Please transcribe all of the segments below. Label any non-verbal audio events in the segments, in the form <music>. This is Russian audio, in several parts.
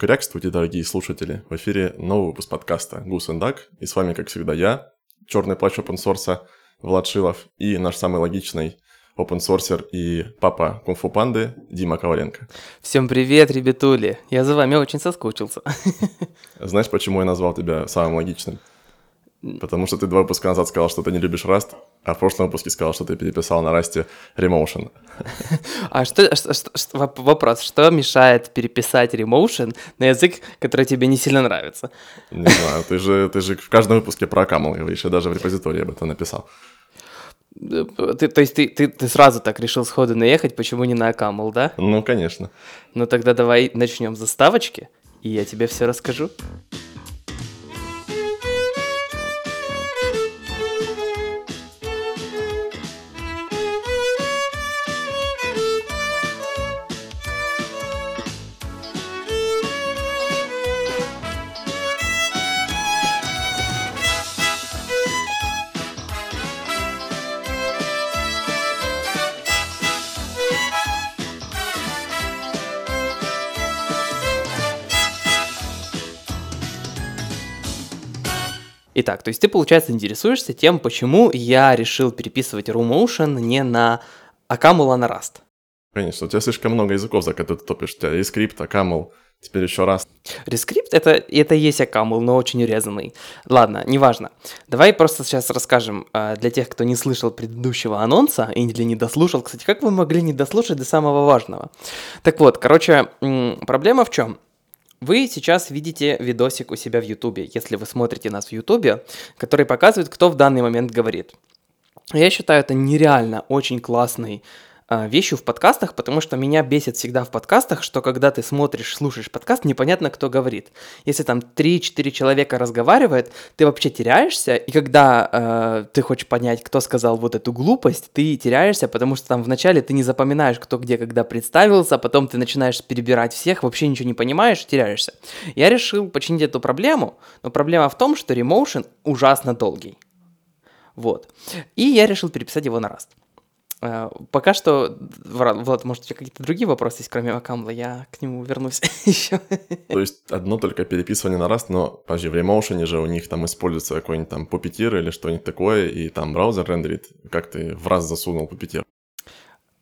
Крякствуйте, дорогие слушатели! В эфире новый выпуск подкаста «Гус и Дак», и с вами, как всегда, я, черный плащ open Влад Шилов, и наш самый логичный open и папа кунг-фу панды Дима Коваленко. Всем привет, ребятули! Я за вами очень соскучился. <laughs> Знаешь, почему я назвал тебя самым логичным? Потому что ты два выпуска назад сказал, что ты не любишь Rust, а в прошлом выпуске сказал, что ты переписал на Rust Remotion. <laughs> А что, что, что, вопрос, что мешает переписать Remotion на язык, который тебе не сильно нравится? Не знаю, ты же, ты же в каждом выпуске про Акамл говоришь, я даже в репозитории об этом написал. Ты, то есть ты, ты, ты сразу так решил сходу наехать, почему не на Акамл, да? Ну, конечно. Ну тогда давай начнем с заставочки, и я тебе все расскажу. Итак, то есть ты, получается, интересуешься тем, почему я решил переписывать RuMotion не на Акамул, а на Rust. Конечно, у тебя слишком много языков, за которые ты топишь. У тебя и скрипт, Акамул, теперь еще Rust. Рескрипт это, это и есть Акамул, но очень урезанный. Ладно, неважно. Давай просто сейчас расскажем э, для тех, кто не слышал предыдущего анонса или не дослушал. Кстати, как вы могли не дослушать до самого важного? Так вот, короче, проблема в чем? Вы сейчас видите видосик у себя в Ютубе, если вы смотрите нас в Ютубе, который показывает, кто в данный момент говорит. Я считаю это нереально очень классный вещью в подкастах, потому что меня бесит всегда в подкастах, что когда ты смотришь, слушаешь подкаст, непонятно, кто говорит. Если там 3-4 человека разговаривает, ты вообще теряешься, и когда э, ты хочешь понять, кто сказал вот эту глупость, ты теряешься, потому что там вначале ты не запоминаешь, кто где когда представился, а потом ты начинаешь перебирать всех, вообще ничего не понимаешь, теряешься. Я решил починить эту проблему, но проблема в том, что Remotion ужасно долгий. Вот. И я решил переписать его на Rust. Э, пока что, Влад, может, у тебя какие-то другие вопросы есть, кроме Акамла, я к нему вернусь <laughs> еще. То есть одно только переписывание на раз, но, подожди, в Remotion же у них там используется какой-нибудь там Puppeteer или что-нибудь такое, и там браузер рендерит. Как ты в раз засунул Puppeteer?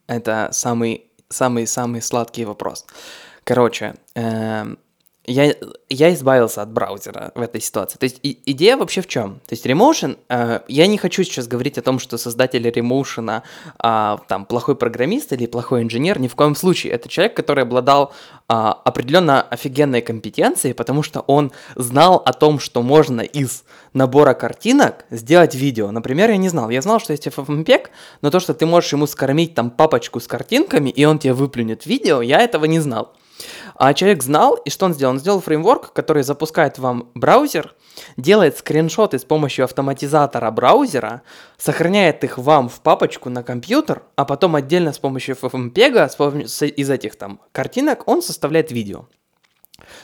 Это самый, самый, самый сладкий вопрос. Короче, эм, я, я избавился от браузера в этой ситуации. То есть и, идея вообще в чем? То есть Remotion, э, я не хочу сейчас говорить о том, что создатель Remotion э, там плохой программист или плохой инженер, ни в коем случае. Это человек, который обладал э, определенно офигенной компетенцией, потому что он знал о том, что можно из набора картинок сделать видео. Например, я не знал. Я знал, что есть FFmpeg, но то, что ты можешь ему скормить там папочку с картинками, и он тебе выплюнет видео, я этого не знал. А человек знал, и что он сделал? Он сделал фреймворк, который запускает вам браузер, делает скриншоты с помощью автоматизатора браузера, сохраняет их вам в папочку на компьютер, а потом отдельно с помощью FFmpeg, из этих там картинок, он составляет видео.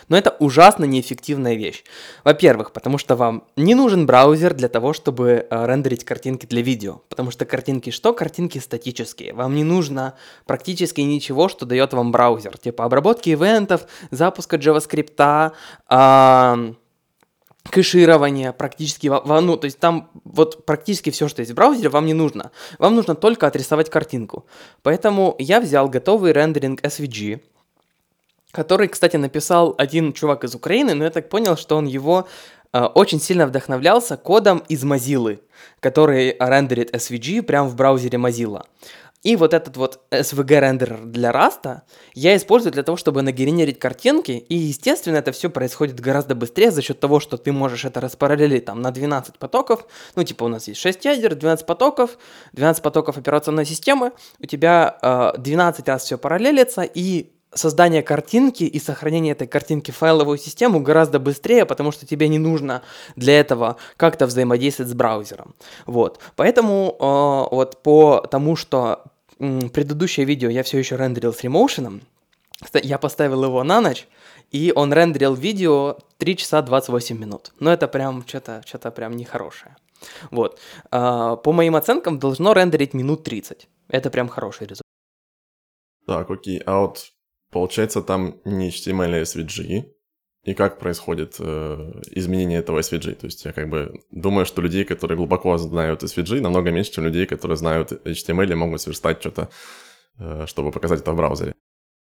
Но это ужасно неэффективная вещь. Во-первых, потому что вам не нужен браузер для того, чтобы э, рендерить картинки для видео. Потому что картинки что? Картинки статические. Вам не нужно практически ничего, что дает вам браузер. Типа обработки ивентов, запуска JavaScript, э, кэширование практически, ну, то есть там вот практически все, что есть в браузере, вам не нужно. Вам нужно только отрисовать картинку. Поэтому я взял готовый рендеринг SVG, который, кстати, написал один чувак из Украины, но я так понял, что он его э, очень сильно вдохновлялся кодом из Mozilla, который рендерит SVG прямо в браузере Mozilla. И вот этот вот SVG рендер для Rust я использую для того, чтобы нагенерить картинки, и, естественно, это все происходит гораздо быстрее за счет того, что ты можешь это распараллелить там на 12 потоков, ну, типа у нас есть 6 ядер, 12 потоков, 12 потоков операционной системы, у тебя э, 12 раз все параллелится, и создание картинки и сохранение этой картинки в файловую систему гораздо быстрее, потому что тебе не нужно для этого как-то взаимодействовать с браузером. Вот. Поэтому э, вот по тому, что э, предыдущее видео я все еще рендерил с ремоушеном, я поставил его на ночь, и он рендерил видео 3 часа 28 минут. Но это прям что-то что прям нехорошее. Вот. Э, по моим оценкам должно рендерить минут 30. Это прям хороший результат. Так, окей. А вот Получается, там не HTML, а SVG. и как происходит э, изменение этого SVG. То есть я как бы думаю, что людей, которые глубоко знают SVG, намного меньше, чем людей, которые знают HTML и могут сверстать что-то, э, чтобы показать это в браузере.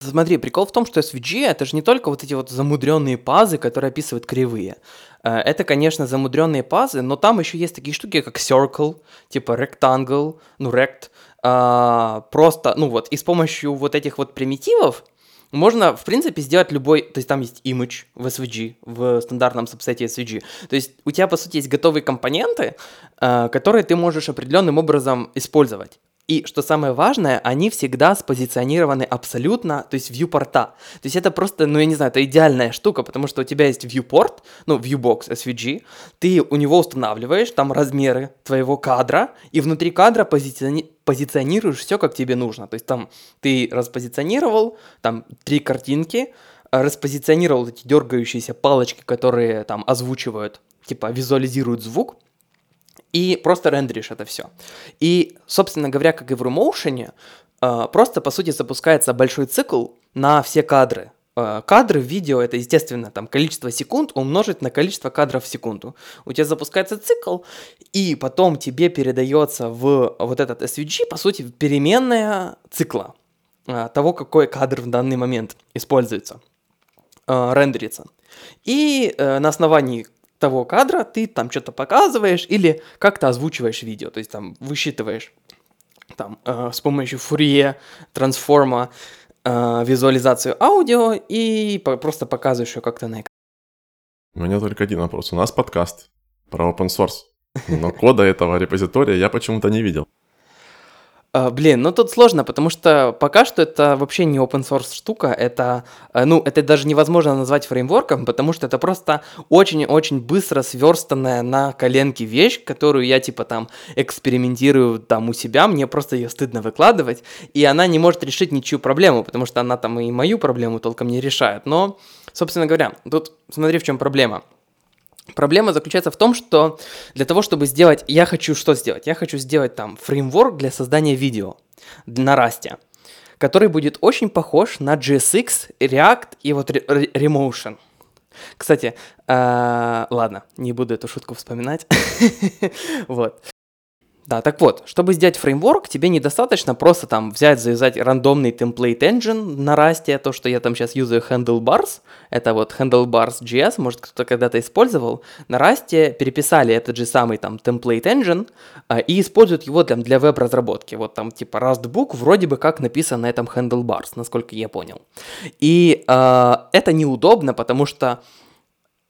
Смотри, прикол в том, что SVG это же не только вот эти вот замудренные пазы, которые описывают кривые. Э, это, конечно, замудренные пазы, но там еще есть такие штуки, как circle, типа rectangle, ну rect, а, просто, ну вот, и с помощью вот этих вот примитивов можно, в принципе, сделать любой, то есть там есть image в SVG, в стандартном сабсете SVG. То есть у тебя, по сути, есть готовые компоненты, э, которые ты можешь определенным образом использовать. И что самое важное, они всегда спозиционированы абсолютно, то есть viewporta. То есть это просто, ну я не знаю, это идеальная штука, потому что у тебя есть viewport, ну viewbox SVG, ты у него устанавливаешь там размеры твоего кадра, и внутри кадра позициони позиционируешь все, как тебе нужно. То есть там ты распозиционировал, там три картинки, распозиционировал эти дергающиеся палочки, которые там озвучивают, типа визуализируют звук, и просто рендеришь это все. И, собственно говоря, как и в RuMotion, э, просто, по сути, запускается большой цикл на все кадры. Э, кадры в видео это, естественно, там количество секунд умножить на количество кадров в секунду. У тебя запускается цикл, и потом тебе передается в вот этот SVG, по сути, переменная цикла э, того, какой кадр в данный момент используется, рендерится. И на основании того кадра ты там что-то показываешь или как-то озвучиваешь видео, то есть там высчитываешь там э, с помощью фурье, трансформа, э, визуализацию аудио и по- просто показываешь ее как-то на экране. У меня только один вопрос. У нас подкаст про open source, но кода этого репозитория я почему-то не видел. Uh, блин, ну тут сложно, потому что пока что это вообще не open source штука, это, uh, ну, это даже невозможно назвать фреймворком, потому что это просто очень-очень быстро сверстанная на коленке вещь, которую я типа там экспериментирую там у себя, мне просто ее стыдно выкладывать, и она не может решить ничью проблему, потому что она там и мою проблему толком не решает. Но, собственно говоря, тут смотри в чем проблема. Проблема заключается в том, что для того, чтобы сделать, я хочу что сделать? Я хочу сделать там фреймворк для создания видео на Rust, который будет очень похож на JSX, React и вот Remotion. Кстати, э, ладно, не буду эту шутку вспоминать. <laughs> вот. Да, так вот, чтобы сделать фреймворк, тебе недостаточно просто там взять, завязать рандомный template engine на Rust, то, что я там сейчас юзаю handlebars, это вот handlebars.js, может кто-то когда-то использовал, на Rust переписали этот же самый там template engine а, и используют его для, для веб-разработки. Вот там типа Rustbook вроде бы как написан на этом handlebars, насколько я понял. И э, это неудобно, потому что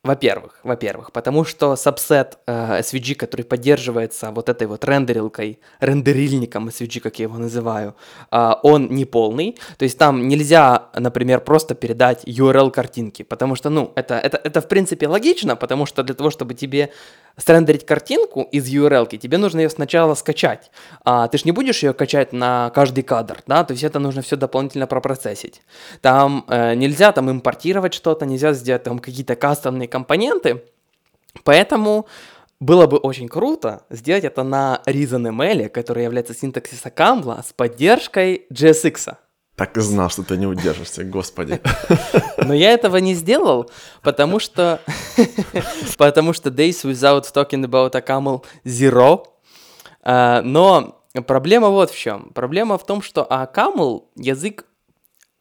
во-первых, во-первых, потому что сабсет э, SVG, который поддерживается вот этой вот рендерилкой, рендерильником SVG, как я его называю, э, он не полный. То есть там нельзя, например, просто передать URL картинки, потому что, ну, это, это, это в принципе логично, потому что для того, чтобы тебе срендерить картинку из URL, тебе нужно ее сначала скачать. А, ты же не будешь ее качать на каждый кадр, да, то есть это нужно все дополнительно пропроцессить. Там э, нельзя там импортировать что-то, нельзя сделать там какие-то кастомные компоненты, поэтому было бы очень круто сделать это на ReasonML, который является синтаксиса Камбла с поддержкой JSX. Так и знал, что ты не удержишься, господи. Но я этого не сделал, потому что... потому что days without talking about a camel zero. Uh, но проблема вот в чем. Проблема в том, что а camel язык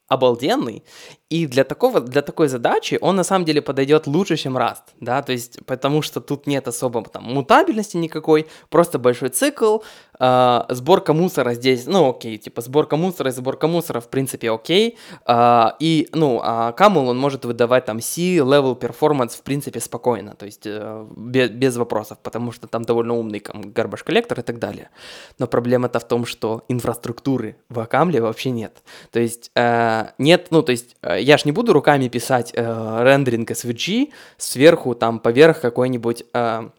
обалденный, и для, такого, для такой задачи он на самом деле подойдет лучше, чем Rust, да, то есть потому что тут нет особо там мутабельности никакой, просто большой цикл, э, сборка мусора здесь, ну окей, типа сборка мусора и сборка мусора в принципе окей, э, и, ну, а Camel он может выдавать там C-level performance в принципе спокойно, то есть э, без, без вопросов, потому что там довольно умный там, garbage коллектор и так далее. Но проблема-то в том, что инфраструктуры в Акамле вообще нет, то есть э, нет, ну, то есть э, я ж не буду руками писать э, рендеринг SVG сверху, там, поверх какой-нибудь э,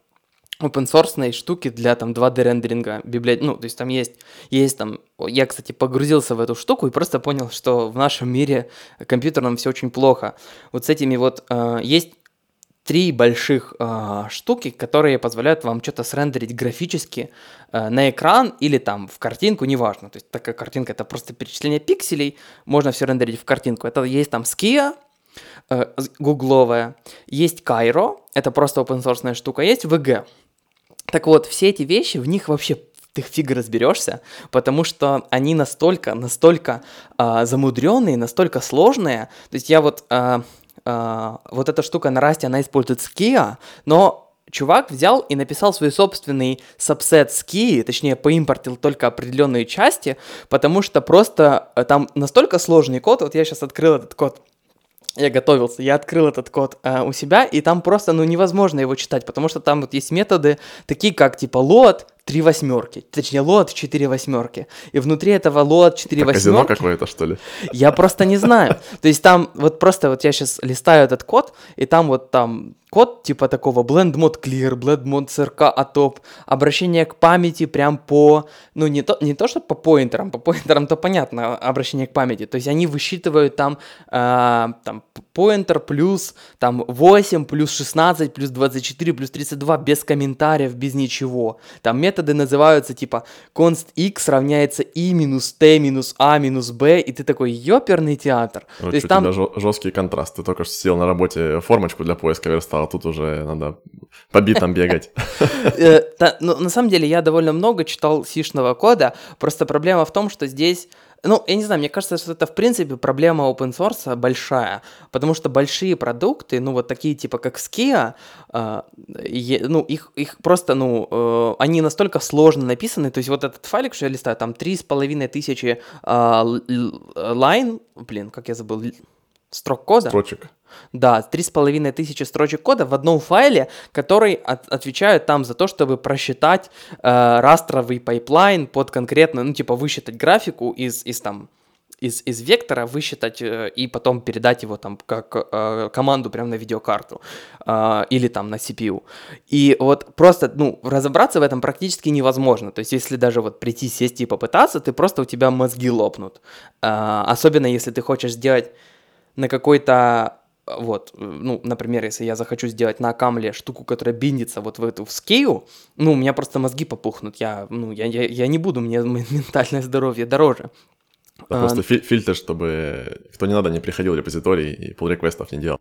open source штуки для там 2D рендеринга библиотек. Ну, то есть там есть, есть там, я, кстати, погрузился в эту штуку и просто понял, что в нашем мире компьютерном все очень плохо. Вот с этими вот э, есть три больших э, штуки, которые позволяют вам что-то срендерить графически э, на экран или там в картинку, неважно. То есть такая картинка это просто перечисление пикселей, можно все рендерить в картинку. Это есть там Skia, э, гугловая, есть Кайро, это просто open source штука, есть VG. Так вот, все эти вещи, в них вообще ты фиг разберешься, потому что они настолько, настолько а, замудренные, настолько сложные. То есть я вот, а, а, вот эта штука на расте, она использует Skia, но чувак взял и написал свой собственный сабсет Skia, точнее, поимпортил только определенные части, потому что просто э, там настолько сложный код, вот я сейчас открыл этот код, я готовился, я открыл этот код э, у себя, и там просто, ну, невозможно его читать, потому что там вот есть методы, такие как, типа, load 3 восьмерки, точнее, load 4 восьмерки, и внутри этого load 4 Это казино восьмерки, какое-то, что ли? я просто не знаю. То есть там вот просто вот я сейчас листаю этот код, и там вот там код типа такого blend mode clear, blend mode crk atop, обращение к памяти прям по, ну не то, не то что по поинтерам, по поинтерам то понятно, обращение к памяти, то есть они высчитывают там, э, там поинтер плюс там 8, плюс 16, плюс 24, плюс 32 без комментариев, без ничего. Там методы называются типа const x равняется i минус t минус a минус b, и ты такой ёперный театр. Вот То есть там жесткий контраст. Ты только что сидел на работе, формочку для поиска верстал, а тут уже надо по битам бегать. Э, ну, на самом деле я довольно много читал сишного кода, просто проблема в том, что здесь ну, я не знаю, мне кажется, что это, в принципе, проблема open source большая, потому что большие продукты, ну, вот такие типа как Skia, э, ну, их, их просто, ну, э, они настолько сложно написаны, то есть вот этот файлик, что я листаю, там три с половиной тысячи л- л- лайн, блин, как я забыл, строк кода. Строчек. Да, три с половиной тысячи строчек кода в одном файле, который от- отвечает там за то, чтобы просчитать э, растровый pipeline под конкретно, ну, типа, высчитать графику из, из там, из, из вектора, высчитать э, и потом передать его там как э, команду прямо на видеокарту э, или там на CPU. И вот просто, ну, разобраться в этом практически невозможно. То есть, если даже вот прийти, сесть и попытаться, ты просто у тебя мозги лопнут. Э, особенно если ты хочешь сделать на какой-то вот, э, ну, например, если я захочу сделать на камле штуку, которая биндится вот в эту в Скию, ну, у меня просто мозги попухнут, я, ну, я, я, я не буду, мне <laughs> ментальное здоровье дороже. Это А, просто фи- фильтр, чтобы кто не надо, не приходил в репозиторий и pull реквестов не делал.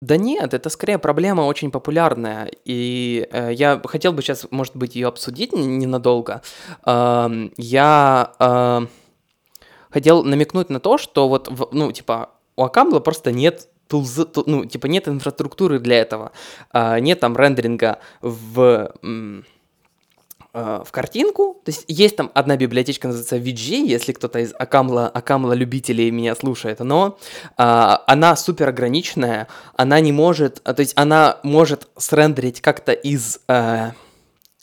Да нет, это скорее проблема очень популярная, и э, я хотел бы сейчас, может быть, ее обсудить ненадолго. Эм, я э, хотел намекнуть на то, что вот, в- ну, типа, у Акамбла просто нет тулзы, ту- ну, типа, нет инфраструктуры для этого, А, нет там рендеринга в... э, в картинку, то есть есть там одна библиотечка, называется VG, если кто-то из Акамла, Акамла любителей меня слушает, но а, она супер ограниченная, она не может, а, то есть она может срендерить как-то из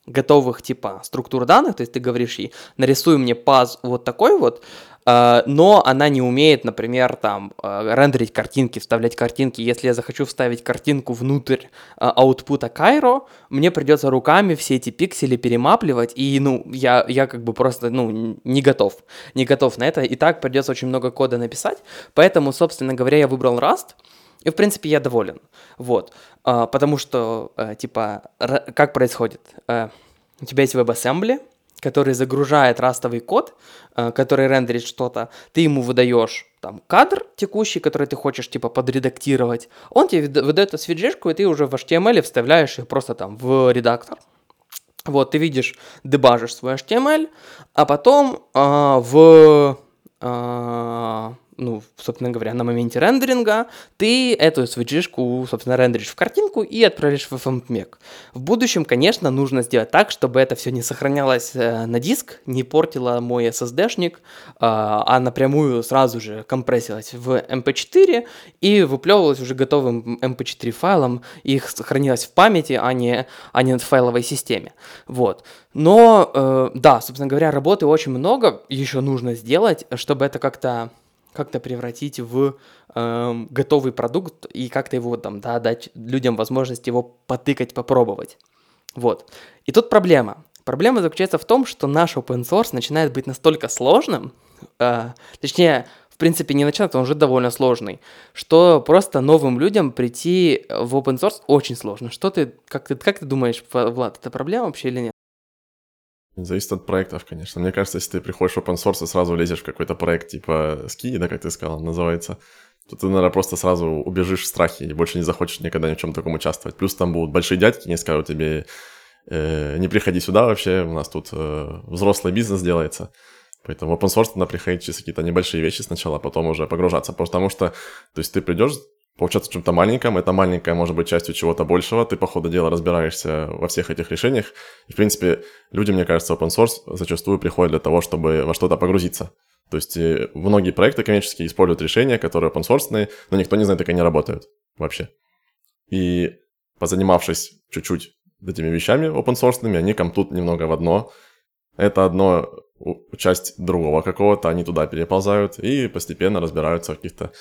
готовых типа структур данных, то есть ты говоришь ей, нарисуй мне паз вот такой вот, но она не умеет, например, там э, рендерить картинки, вставлять картинки. Если я захочу вставить картинку внутрь э, аутпута Кайро, мне придется руками все эти пиксели перемапливать, и, ну, я, я как бы просто, ну, не готов, не готов на это, и так придется очень много кода написать, поэтому, собственно говоря, я выбрал Rust, и, в принципе, я доволен, вот, А, потому что, э, типа, как происходит? Э, у тебя есть WebAssembly, который загружает растовый код, э, который рендерит что-то, ты ему выдаешь там кадр текущий, который ты хочешь типа подредактировать, он тебе выда- выдает SVG-шку, и ты уже в HTML вставляешь их просто там в редактор. Вот, ты видишь, дебажишь свой HTML, а потом а, в, а, ну, собственно говоря, на моменте рендеринга ты эту SVG-шку, собственно, рендеришь в картинку и отправишь в FMPEG. В будущем, конечно, нужно сделать так, чтобы это все не сохранялось э, на диск, не портило мой SSD-шник, а, а напрямую сразу же компрессилось в MP4 и выплевывалось уже готовым MP4 файлом, их сохранилось в памяти, а не, а не в файловой системе. Вот. Но, э, да, собственно говоря, работы очень много еще нужно сделать, чтобы это как-то как-то превратить в эм, готовый продукт и как-то его там, да, дать людям возможность его потыкать, попробовать. Вот. И тут проблема. Проблема заключается в том, что наш open source начинает быть настолько сложным, э, точнее, в принципе, не начинает, он уже довольно сложный, что просто новым людям прийти в open source очень сложно. Что ты, как ты, как ты думаешь, Влад, это проблема вообще или нет? Зависит от проектов, конечно. Мне кажется, если ты приходишь в open source и сразу лезешь в какой-то проект типа ски, да, как ты сказал, называется, то ты, наверное, просто сразу убежишь в страхе и больше не захочешь никогда ни в чем таком участвовать. Плюс там будут большие дядьки, не скажут тебе, э, не приходи сюда вообще, у нас тут э, взрослый бизнес делается. Поэтому в open source надо приходить через какие-то небольшие вещи сначала, а потом уже погружаться. Потому что, то есть ты придешь получаться в чем-то маленьком, это маленькое может быть частью чего-то большего, ты по ходу дела разбираешься во всех этих решениях. И, в принципе, люди, мне кажется, open source зачастую приходят для того, чтобы во что-то погрузиться. То есть э, многие проекты коммерческие используют решения, которые open source, но никто не знает, как они работают вообще. И позанимавшись чуть-чуть этими вещами open source, они комтут немного в одно. Это одно часть другого какого-то, они туда переползают и постепенно разбираются в каких-то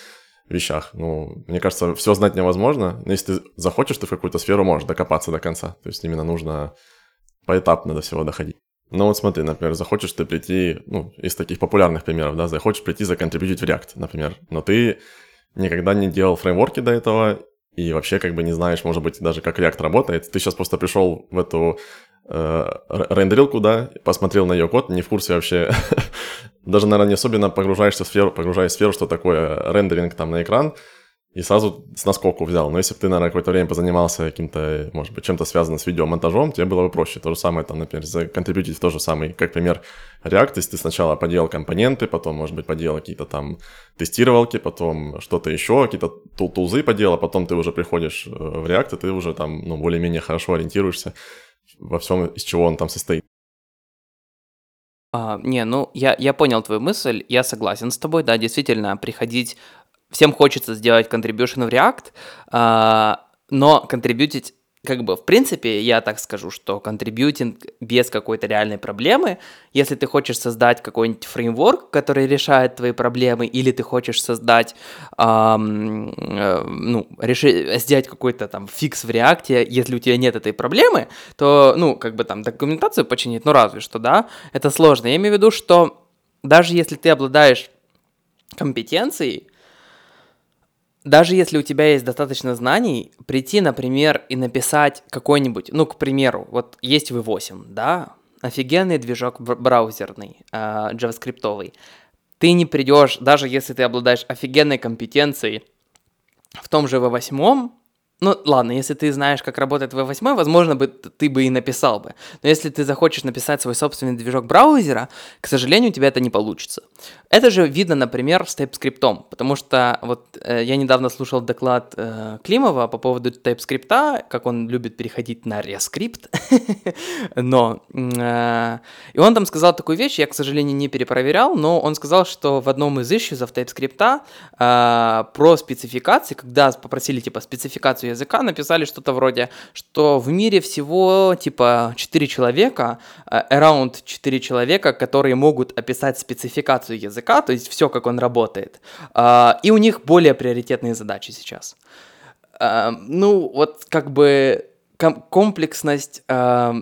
вещах. Ну, мне кажется, все знать невозможно, но если ты захочешь, ты в какую-то сферу можешь докопаться до конца. То есть именно нужно поэтапно до всего доходить. Ну вот смотри, например, захочешь ты прийти, ну, из таких популярных примеров, да, захочешь прийти законтрибьютить в React, например, но ты никогда не делал фреймворки до этого, и вообще как бы не знаешь, может быть, даже как React работает. Ты сейчас просто пришел в эту рендерилку, да, посмотрел на ее код, не в курсе вообще, <laughs> даже, наверное, не особенно погружаешься в сферу, погружаешь в сферу, что такое рендеринг там на экран, и сразу с наскоку взял. Но если бы ты, наверное, какое-то время позанимался каким-то, может быть, чем-то связанным с видеомонтажом, тебе было бы проще. То же самое, там, например, законтрибьютить то же самое, как пример React, если ты сначала поделал компоненты, потом, может быть, поделал какие-то там тестировалки, потом что-то еще, какие-то тул тулзы поделал, а потом ты уже приходишь э, в React, и ты уже там, ну, более-менее хорошо ориентируешься во всем, из чего он там состоит. А, не, ну я, я понял твою мысль, я согласен с тобой, да, действительно, приходить всем хочется сделать contribution в React, а, но контрибьютить как бы, в принципе, я так скажу, что контрибьютинг без какой-то реальной проблемы, если ты хочешь создать какой-нибудь фреймворк, который решает твои проблемы, или ты хочешь создать, эм, э, ну, реши, сделать какой-то там фикс в реакте, если у тебя нет этой проблемы, то, ну, как бы там документацию починить, ну, разве что, да, это сложно. Я имею в виду, что даже если ты обладаешь компетенцией, даже если у тебя есть достаточно знаний, прийти, например, и написать какой-нибудь, ну, к примеру, вот есть V8, да, офигенный движок браузерный, э, JavaScript. Ты не придешь, даже если ты обладаешь офигенной компетенцией в том же V8, ну, ладно, если ты знаешь, как работает V8, возможно, бы ты бы и написал бы. Но если ты захочешь написать свой собственный движок браузера, к сожалению, у тебя это не получится. Это же видно, например, с TypeScript, потому что вот э, я недавно слушал доклад э, Климова по поводу TypeScript, как он любит переходить на ReScript, <laughs> но... Э, и он там сказал такую вещь, я, к сожалению, не перепроверял, но он сказал, что в одном из issues TypeScript э, про спецификации, когда попросили, типа, спецификацию языка написали что-то вроде, что в мире всего типа 4 человека, э, around 4 человека, которые могут описать спецификацию языка, то есть все, как он работает. А, и у них более приоритетные задачи сейчас. А, ну, вот как бы комплексность а,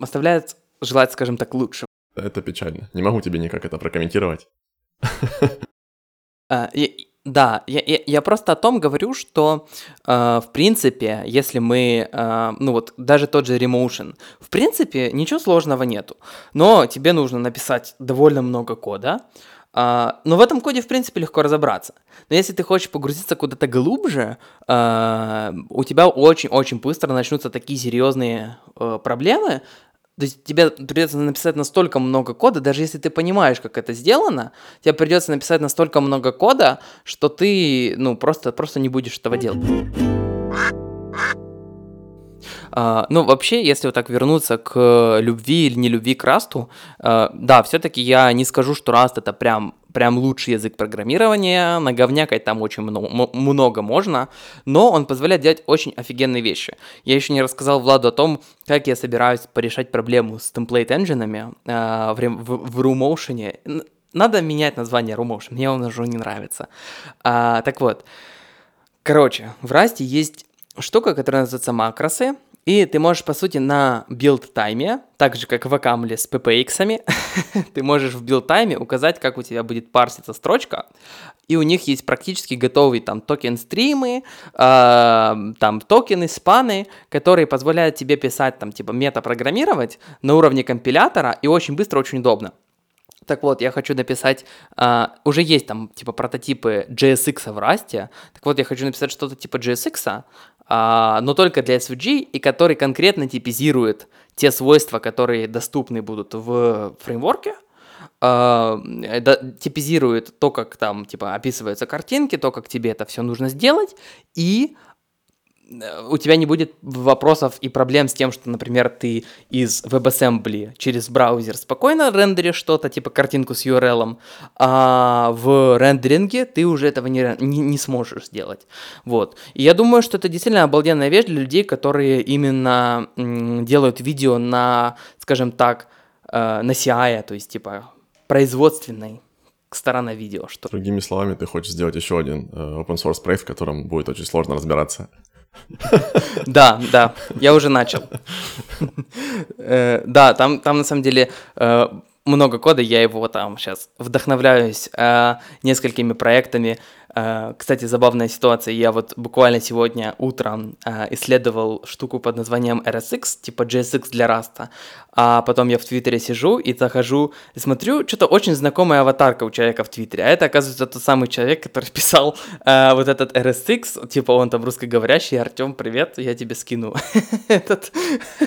оставляет желать, скажем так, лучше. Это печально. Не могу тебе никак это прокомментировать. <laughs> Да, я, я, я просто о том говорю, что э, в принципе, если мы, э, ну вот даже тот же Remotion, в принципе ничего сложного нету, но тебе нужно написать довольно много кода, э, но в этом коде в принципе легко разобраться. Но если ты хочешь погрузиться куда-то глубже, э, у тебя очень-очень быстро начнутся такие серьезные э, проблемы, то есть тебе придется написать настолько много кода, даже если ты понимаешь, как это сделано, тебе придется написать настолько много кода, что ты, ну, просто, просто не будешь этого делать. Uh, ну, вообще, если вот так вернуться к любви или не любви к Расту, да, все-таки я не скажу, что Раст это прям прям лучший язык программирования, наговнякать там очень много, много можно, но он позволяет делать очень офигенные вещи. Я еще не рассказал Владу о том, как я собираюсь порешать проблему с темплейт-энджинами э, в, в, в RuMotion. Надо менять название RuMotion, мне он уже не нравится. А, так вот, короче, в Расте есть штука, которая называется макросы, И ты можешь, по сути, на билд-тайме, так же, как в Окамле с PPX, <laughs> ты можешь в билд-тайме указать, как у тебя будет парситься строчка, и у них есть практически готовые там токен-стримы, э, там токены, спаны, которые позволяют тебе писать там типа метапрограммировать на уровне компилятора и очень быстро, очень удобно. Так вот, я хочу написать, э, уже есть там типа прототипы JSX в Rust, так вот, я хочу написать что-то типа JSX, но только для SVG, и который конкретно типизирует те свойства, которые доступны будут в фреймворке, Uh, да, типизирует то, как там, типа, описываются картинки, то, как тебе это все нужно сделать, и у тебя не будет вопросов и проблем с тем, что, например, ты из WebAssembly через браузер спокойно рендеришь что-то, типа картинку с URL, а в рендеринге ты уже этого не, не, не сможешь сделать. Вот. И я думаю, что это действительно обалденная вещь для людей, которые именно делают видео на, скажем так, э, на CI, то есть, типа, производственной сторона видео. Что... Другими словами, ты хочешь сделать еще один э, open source проект, в котором будет очень сложно разбираться. Да, да, я уже начал. Э, да, там, там на самом деле э, много кода, я его там сейчас вдохновляюсь э, несколькими проектами, Э, кстати, забавная ситуация. Я вот буквально сегодня утром э, исследовал штуку под названием RSX, типа JSX для Раста. А потом я в Твиттере сижу и захожу и смотрю, что-то очень знакомая аватарка у человека в Твиттере. А это, оказывается, тот самый человек, который <laughs> писал э, вот этот RSX, типа он там русскоговорящий. Артем, привет, я тебе скину <laughs> этот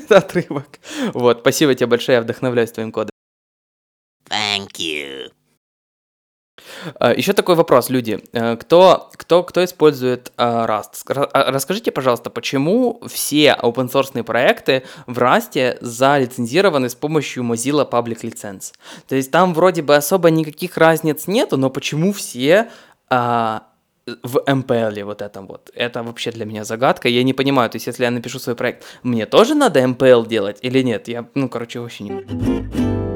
отрывок. Вот, спасибо тебе большое, я вдохновляюсь твоим кодом. Thank you. А, Еще такой вопрос, люди. Э, кто, кто, кто использует uh, Rust? А, расскажите, пожалуйста, почему все open source проекты в Rust залицензированы с помощью Mozilla Public License? То есть там вроде бы особо никаких разниц нету, но почему все uh, в MPL вот этом вот. Это вообще для меня загадка. Я не понимаю, то есть если я напишу свой проект, мне тоже надо MPL делать или нет? Я, ну, короче, вообще не...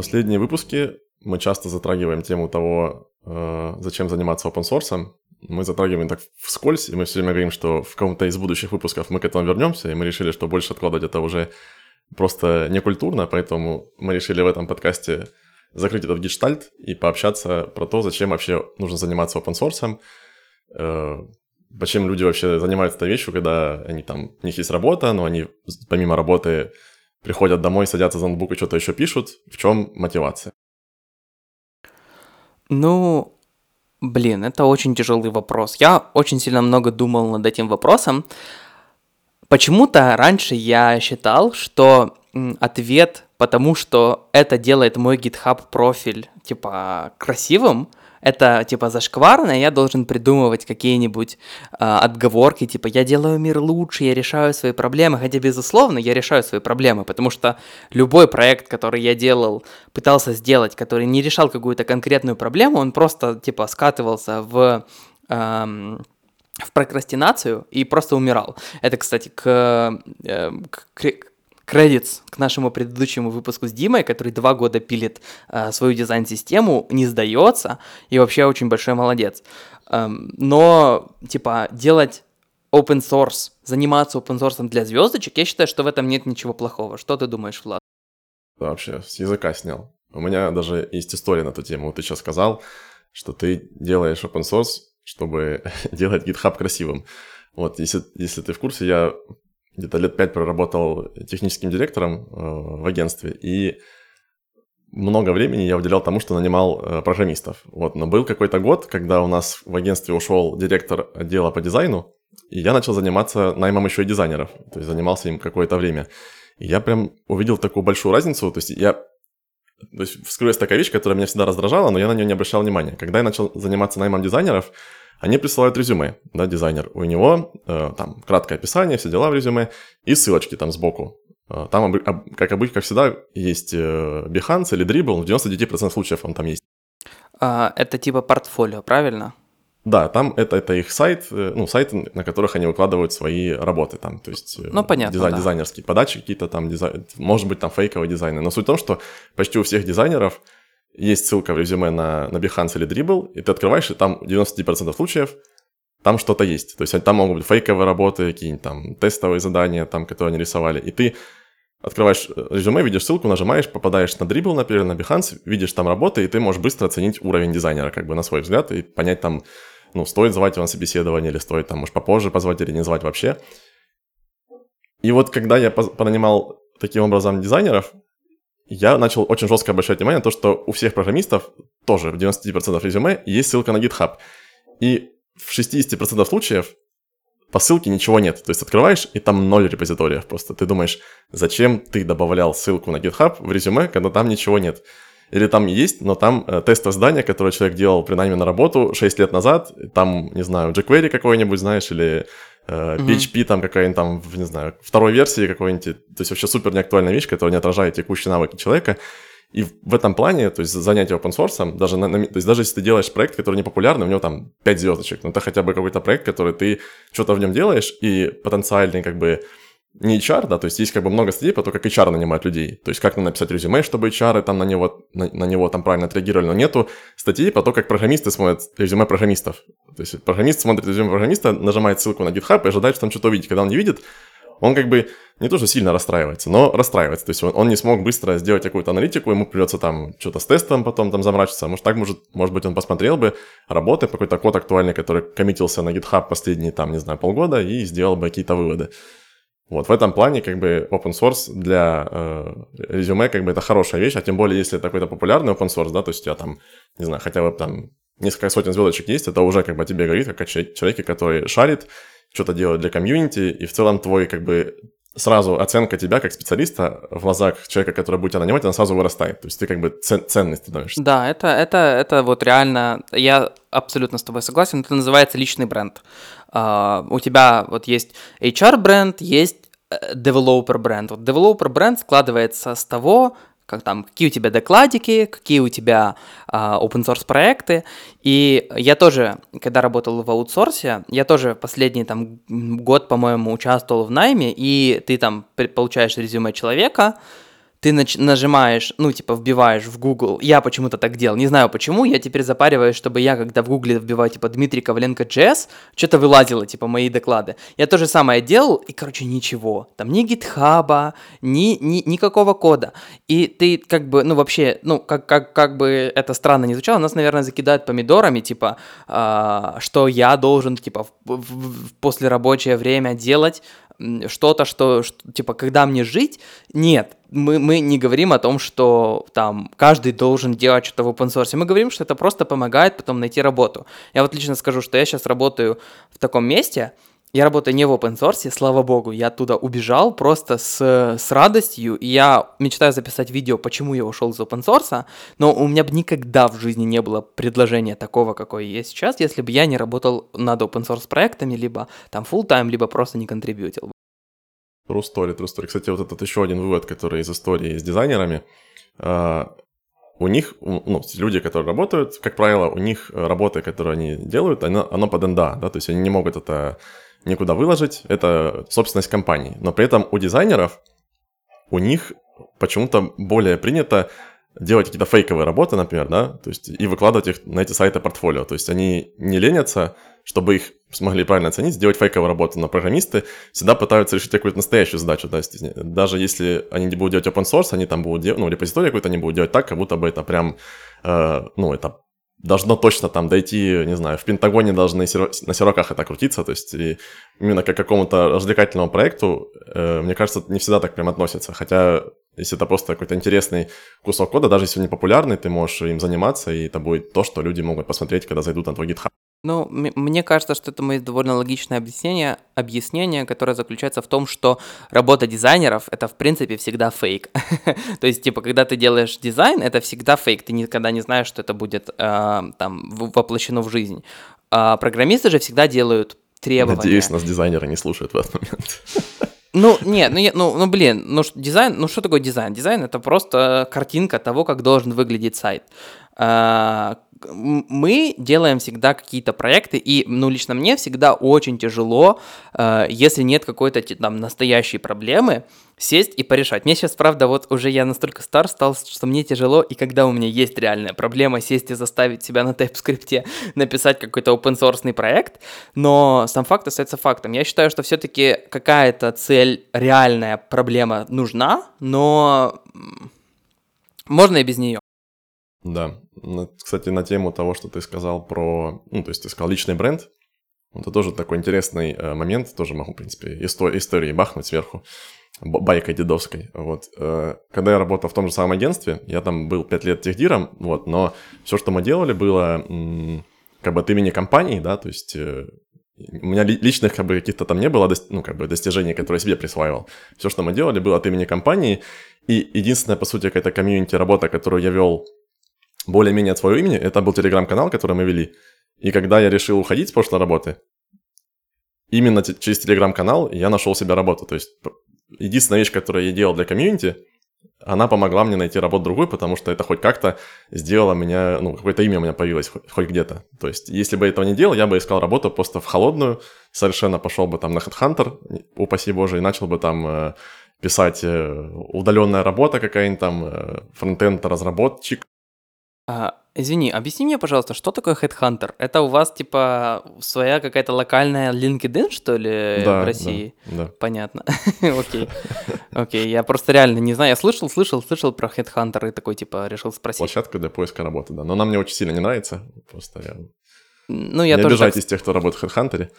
Последние выпуски мы часто затрагиваем тему того, э, зачем заниматься open source. Мы затрагиваем так вскользь, и мы все время говорим, что в каком-то из будущих выпусков мы к этому вернемся, и мы решили, что больше откладывать это уже просто некультурно, поэтому мы решили в этом подкасте закрыть этот гештальт и пообщаться про то, зачем вообще нужно заниматься open source, э, зачем люди вообще занимаются этой вещью, когда они там, у них есть работа, но они помимо работы приходят домой, садятся за ноутбук и что-то еще пишут. В чем мотивация? Ну, блин, это очень тяжелый вопрос. Я очень сильно много думал над этим вопросом. Почему-то раньше я считал, что ответ, потому что это делает мой GitHub профиль, типа, красивым, это типа зашкварно, я должен придумывать какие-нибудь э, отговорки, типа я делаю мир лучше, я решаю свои проблемы, хотя безусловно я решаю свои проблемы, потому что любой проект, который я делал, пытался сделать, который не решал какую-то конкретную проблему, он просто типа скатывался в эм, в прокрастинацию и просто умирал. Это, кстати, к, э, к, кредит к нашему предыдущему выпуску с Димой, который два года пилит э, свою дизайн-систему, не сдается и вообще очень большой молодец. Эм, но, типа, делать open source, заниматься open source для звездочек, я считаю, что в этом нет ничего плохого. Что ты думаешь, Влад? Вообще, с языка снял. У меня даже есть история на эту тему. Вот ты сейчас сказал, что ты делаешь open source, чтобы <laughs> делать GitHub красивым. Вот, если, если ты в курсе, я где-то лет пять проработал техническим директором э, в агентстве, и много времени я уделял тому, что нанимал э, программистов. Вот, но был какой-то год, когда у нас в агентстве ушел директор отдела по дизайну, и я начал заниматься наймом еще и дизайнеров, то есть занимался им какое-то время. И я прям увидел такую большую разницу, то есть я то есть вскрылась такая вещь, которая меня всегда раздражала, но я на нее не обращал внимания. Когда я начал заниматься наймом дизайнеров, они присылают резюме, да, дизайнер. У него э, там краткое описание, все дела в резюме и ссылочки там сбоку. Э, там, как обычно, как всегда, есть э, Behance или Dribble, в 99% случаев он там есть. А, это типа портфолио, правильно? Да, там это, это их сайт, э, ну, сайты, на которых они выкладывают свои работы, там, то есть ну, понятно, дизайн, да. дизайнерские подачи какие-то там, дизайн, может быть, там фейковые дизайны. Но суть в том, что почти у всех дизайнеров есть ссылка в резюме на, на Behance или Dribble, и ты открываешь, и там 99% случаев там что-то есть. То есть там могут быть фейковые работы, какие-нибудь там тестовые задания, там, которые они рисовали. И ты открываешь э, резюме, видишь ссылку, нажимаешь, попадаешь на Dribble, например, на Behance, видишь там работы, и ты можешь быстро оценить уровень дизайнера, как бы на свой взгляд, и понять там, ну, стоит звать его на собеседование, или стоит там, может, попозже позвать или не звать вообще. И вот когда я понанимал таким образом дизайнеров, я начал очень жестко обращать внимание на то, что у всех программистов тоже в 90% резюме есть ссылка на GitHub. И в 60% случаев по ссылке ничего нет. То есть открываешь, и там ноль репозиториев просто. Ты думаешь, зачем ты добавлял ссылку на GitHub в резюме, когда там ничего нет? Или там есть, но там э, тестовое здание, которое человек делал при найме на работу 6 лет назад, там, не знаю, jQuery какой-нибудь, знаешь, или э, PHP mm-hmm. там какая-нибудь там, не знаю, второй версии какой-нибудь. То есть вообще супер неактуальная вещь, которая не отражает текущие навыки человека. И в этом плане, то есть занятие open source, даже, на, на, то есть даже если ты делаешь проект, который не популярный, у него там 5 звездочек, но это хотя бы какой-то проект, который ты что-то в нем делаешь, и потенциальный как бы не HR, да, то есть есть как бы много статей по тому, как HR нанимает людей, то есть как написать резюме, чтобы HR там на него, на, на него там правильно отреагировали, но нету статей по тому, как программисты смотрят резюме программистов. То есть программист смотрит резюме программиста, нажимает ссылку на GitHub и ожидает, что там что-то увидеть. Когда он не видит, он как бы не то, что сильно расстраивается, но расстраивается. То есть он, он не смог быстро сделать какую-то аналитику, ему придется там что-то с тестом потом там заморачиваться. Может, так, может, может быть, он посмотрел бы работы, какой-то код актуальный, который коммитился на GitHub последние, там, не знаю, полгода и сделал бы какие-то выводы. Вот в этом плане как бы open source для э, резюме как бы это хорошая вещь, а тем более если это какой-то популярный open source, да, то есть у тебя там, не знаю, хотя бы там несколько сотен звездочек есть, это уже как бы тебе говорит, как о человеке, который шарит, что-то делает для комьюнити, и в целом твой как бы сразу оценка тебя как специалиста в глазах человека, который будет тебя нанимать, она сразу вырастает. То есть ты как бы цен, ценный становишься. Да, это, это, это вот реально, я абсолютно с тобой согласен, это называется личный бренд. Uh, у тебя вот есть HR-бренд, есть э, developer бренд. Вот developer бренд складывается с того, как там, какие у тебя докладики, какие у тебя а, open source проекты. И я тоже, когда работал в аутсорсе, я тоже последний там год, по-моему, участвовал в найме, и ты там получаешь резюме человека, ты нач- нажимаешь, ну, типа, вбиваешь в Google, я почему-то так делал, не знаю почему, я теперь запариваюсь, чтобы я, когда в Гугле вбиваю, типа, Дмитрий Коваленко JS, что-то вылазило, типа, мои доклады. Я то же самое делал, и, короче, ничего. Там ни гитхаба, ни, ни, никакого кода. И ты, как бы, ну, вообще, ну, как, как, как бы это странно не звучало, нас, наверное, закидают помидорами, типа, э, что я должен, типа, в, в, в послерабочее время делать, что-то, что, что, типа, когда мне жить, нет, мы, мы не говорим о том, что там каждый должен делать что-то в open source, мы говорим, что это просто помогает потом найти работу. Я вот лично скажу, что я сейчас работаю в таком месте, я работаю не в open source, слава богу, я оттуда убежал просто с, с радостью, и я мечтаю записать видео, почему я ушел из open source, но у меня бы никогда в жизни не было предложения такого, какое есть сейчас, если бы я не работал над open source проектами, либо там full time, либо просто не контрибьютил. True story, true story. Кстати, вот этот еще один вывод, который из истории с дизайнерами. А, у них, ну, люди, которые работают, как правило, у них работы, которые они делают, оно, оно под НДА, да, то есть они не могут это никуда выложить, это собственность компании. Но при этом у дизайнеров, у них почему-то более принято делать какие-то фейковые работы, например, да, то есть и выкладывать их на эти сайты портфолио. То есть они не ленятся, чтобы их смогли правильно оценить, сделать фейковую работу. Но программисты всегда пытаются решить какую-то настоящую задачу. Есть даже если они не будут делать open source, они там будут делать, ну, репозиторий какой-то они будут делать так, как будто бы это прям, э, ну, это должно точно там дойти, не знаю, в Пентагоне должны на серваках это крутиться, то есть и именно как к какому-то развлекательному проекту, э, мне кажется, не всегда так прям относятся, хотя если это просто какой-то интересный кусок кода, даже если он не популярный, ты можешь им заниматься, и это будет то, что люди могут посмотреть, когда зайдут на твой GitHub. Ну, мне кажется, что это есть довольно логичное объяснение, объяснение, которое заключается в том, что работа дизайнеров — это, в принципе, всегда фейк. <laughs> То есть, типа, когда ты делаешь дизайн, это всегда фейк, ты никогда не знаешь, что это будет э, там воплощено в жизнь. А программисты же всегда делают требования. Надеюсь, нас дизайнеры не слушают в этот момент. Ну, нет, ну, ну, ну, блин, ну, дизайн, ну, что такое дизайн? Дизайн — это просто картинка того, как должен выглядеть сайт. Мы делаем всегда какие-то проекты, и, ну, лично мне всегда очень тяжело, э, если нет какой-то там настоящей проблемы, сесть и порешать. Мне сейчас, правда, вот уже я настолько стар стал, что мне тяжело, и когда у меня есть реальная проблема, сесть и заставить себя на TypeScript <laughs> написать какой-то open source проект, но сам факт остается фактом. Я считаю, что все-таки какая-то цель, реальная проблема нужна, но можно и без нее. Да. Кстати, на тему того, что ты сказал про... Ну, то есть ты сказал личный бренд. Это тоже такой интересный э, момент. Тоже могу, в принципе, истории, истории бахнуть сверху байкой дедовской, вот. Э, когда я работал в том же самом агентстве, я там был 5 лет техдиром, вот, но все, что мы делали, было как бы от имени компании, да, то есть э, у меня личных как бы каких-то там не было, ну, как бы достижений, которые я себе присваивал. Все, что мы делали, было от имени компании, и единственная, по сути, какая-то комьюнити работа, которую я вел более-менее от своего имени, это был телеграм-канал, который мы вели. И когда я решил уходить с прошлой работы, именно через телеграм-канал я нашел себе работу. То есть единственная вещь, которую я делал для комьюнити, она помогла мне найти работу другую, потому что это хоть как-то сделало меня, ну, какое-то имя у меня появилось хоть, хоть где-то. То есть, если бы этого не делал, я бы искал работу просто в холодную, совершенно пошел бы там на HeadHunter, упаси боже, и начал бы там э, писать э, удаленная работа какая-нибудь там, э, фронтенд разработчик, а, извини, объясни мне, пожалуйста, что такое Headhunter? Это у вас, типа, своя какая-то локальная LinkedIn, что ли, да, в России? Да, да. Понятно. <laughs> Окей. Окей, я просто реально не знаю. Я слышал, слышал, слышал про Headhunter и такой, типа, решил спросить. Площадка для поиска работы, да. Но она мне очень сильно не нравится. Просто я ну, я не тоже обижайтесь так... тех, кто работает в HeadHunter.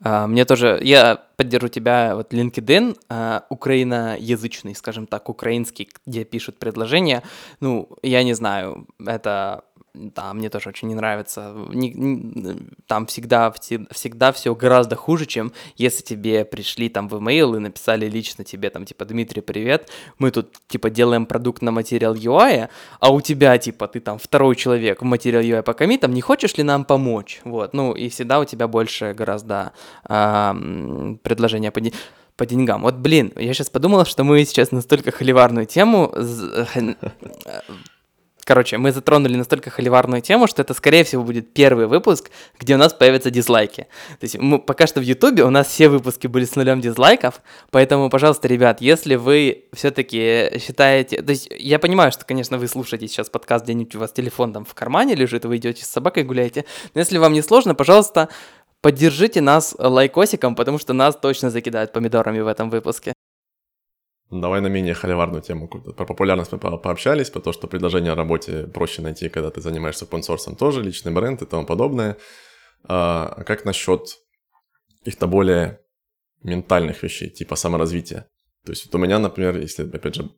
А, мне тоже... Я поддержу тебя, вот LinkedIn, а, украиноязычный, скажем так, украинский, где пишут предложения. Ну, я не знаю, это да, мне тоже очень не нравится. Не, не, там всегда, всегда все гораздо хуже, чем если тебе пришли там в email и написали лично тебе там типа Дмитрий, привет, мы тут типа делаем продукт на материал UI, а у тебя типа ты там второй человек в материал UI по комитам, не хочешь ли нам помочь? Вот, ну и всегда у тебя больше гораздо э, предложения по по деньгам. Вот, блин, я сейчас подумал, что мы сейчас настолько холиварную тему Короче, мы затронули настолько холиварную тему, что это, скорее всего, будет первый выпуск, где у нас появятся дизлайки. То есть мы, пока что в Ютубе у нас все выпуски были с нулем дизлайков, поэтому, пожалуйста, ребят, если вы все-таки считаете... То есть я понимаю, что, конечно, вы слушаете сейчас подкаст, где-нибудь у вас телефон там в кармане лежит, вы идете с собакой гуляете, но если вам не сложно, пожалуйста, поддержите нас лайкосиком, потому что нас точно закидают помидорами в этом выпуске. Давай на менее холиварную тему. Про популярность мы пообщались, про то, что предложение о работе проще найти, когда ты занимаешься open тоже, личный бренд и тому подобное. А, а как насчет каких-то более ментальных вещей, типа саморазвития? То есть вот у меня, например, если, опять же,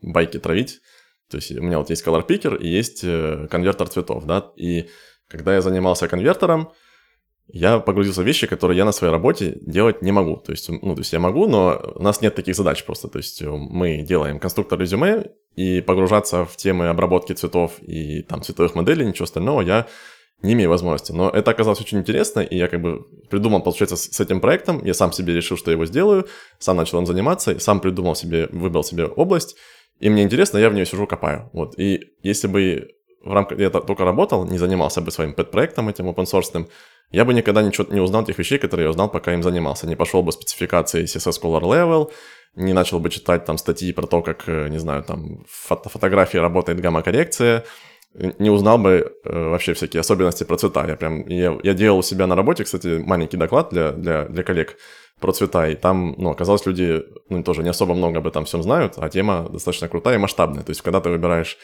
байки травить, то есть у меня вот есть color picker и есть э, конвертер цветов, да, и когда я занимался конвертером, я погрузился в вещи, которые я на своей работе делать не могу. То есть, ну, то есть я могу, но у нас нет таких задач просто. То есть мы делаем конструктор резюме, и погружаться в темы обработки цветов и там цветовых моделей, ничего остального я не имею возможности. Но это оказалось очень интересно, и я как бы придумал, получается, с этим проектом, я сам себе решил, что я его сделаю, сам начал им заниматься, сам придумал себе, выбрал себе область, и мне интересно, я в нее сижу, копаю. Вот. И если бы в рамках, я только работал, не занимался бы своим пэт-проектом этим open source, я бы никогда ничего не узнал тех вещей, которые я узнал, пока им занимался. Не пошел бы спецификации CSS Color Level, не начал бы читать там статьи про то, как, э, не знаю, там фото фотографии работает гамма-коррекция, не узнал бы э, вообще всякие особенности про цвета. Я прям, я, я делал у себя на работе, кстати, маленький доклад для, для, для коллег про цвета, и там, ну, оказалось, люди, ну, тоже не особо много об этом всем знают, а тема достаточно крутая и масштабная. То есть, когда ты выбираешь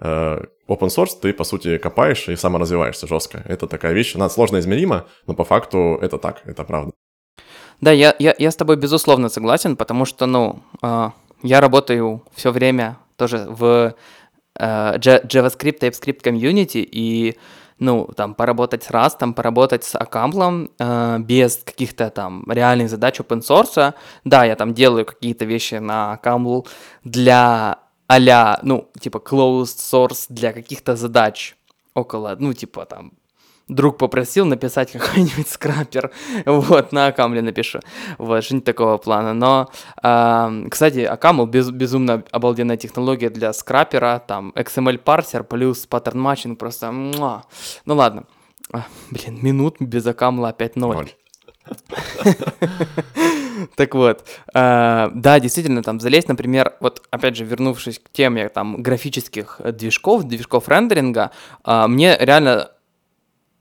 open source ты, по сути, копаешь и саморазвиваешься жестко. Это такая вещь, она сложно измерима, но по факту это так, это правда. Да, я, я, я с тобой безусловно согласен, потому что, ну, э, я работаю все время тоже в э, JavaScript, TypeScript комьюнити, и, ну, там, поработать с Rust, поработать с Акамплом э, без каких-то там реальных задач open source. Да, я там делаю какие-то вещи на Акамл для а ну, типа closed source для каких-то задач около, ну, типа там друг попросил написать <laughs> какой-нибудь скрапер, вот, на Окамле напишу, вот, что-нибудь такого плана, но, э, кстати, OCaml без, безумно обалденная технология для скрапера, там, XML-парсер плюс pattern matching, просто, муа. ну ладно, а, блин, минут без Окамла опять ноль. <laughs> Так вот, э, да, действительно, там залезть, например, вот опять же, вернувшись к теме там графических движков, движков рендеринга, э, мне реально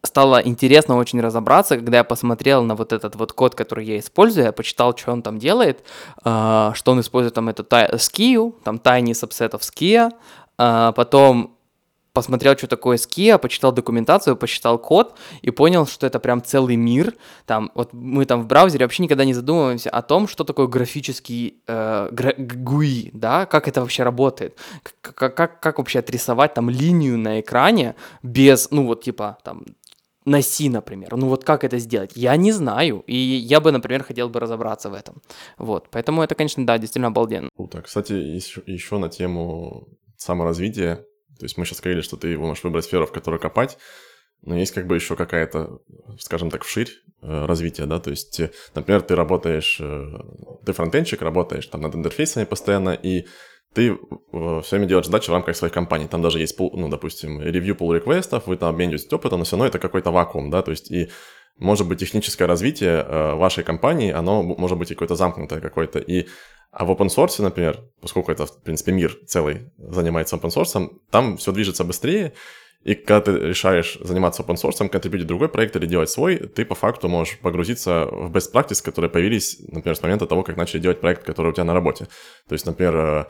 стало интересно очень разобраться, когда я посмотрел на вот этот вот код, который я использую, я почитал, что он там делает, э, что он использует там это Ski, там tiny subset of Skia, потом посмотрел, что такое Skia, почитал документацию, почитал код и понял, что это прям целый мир. Там, вот мы там в браузере вообще никогда не задумываемся о том, что такое графический э, GUI, да, как это вообще работает, как, как, как вообще отрисовать там линию на экране без, ну вот типа там на C, например. Ну вот как это сделать? Я не знаю. И я бы, например, хотел бы разобраться в этом. Вот. Поэтому это, конечно, да, действительно обалденно. Круто. Кстати, еще, еще на тему саморазвития то есть мы сейчас сказали, что ты можешь выбрать сферу, в которой копать, но есть как бы еще какая-то, скажем так, вширь э, развития, да, то есть, например, ты работаешь, э, ты фронтенщик, работаешь там над интерфейсами постоянно, и ты э, все время делаешь задачи в рамках своей компании. Там даже есть, ну, допустим, ревью pull реквестов вы там обмениваетесь опытом, но все равно это какой-то вакуум, да, то есть и может быть техническое развитие э, вашей компании, оно может быть и какое-то замкнутое какое-то, и а в open source, например, поскольку это, в принципе, мир целый занимается open source, там все движется быстрее, и когда ты решаешь заниматься open source, контрибьютить другой проект или делать свой, ты по факту можешь погрузиться в best practice, которые появились, например, с момента того, как начали делать проект, который у тебя на работе. То есть, например, э,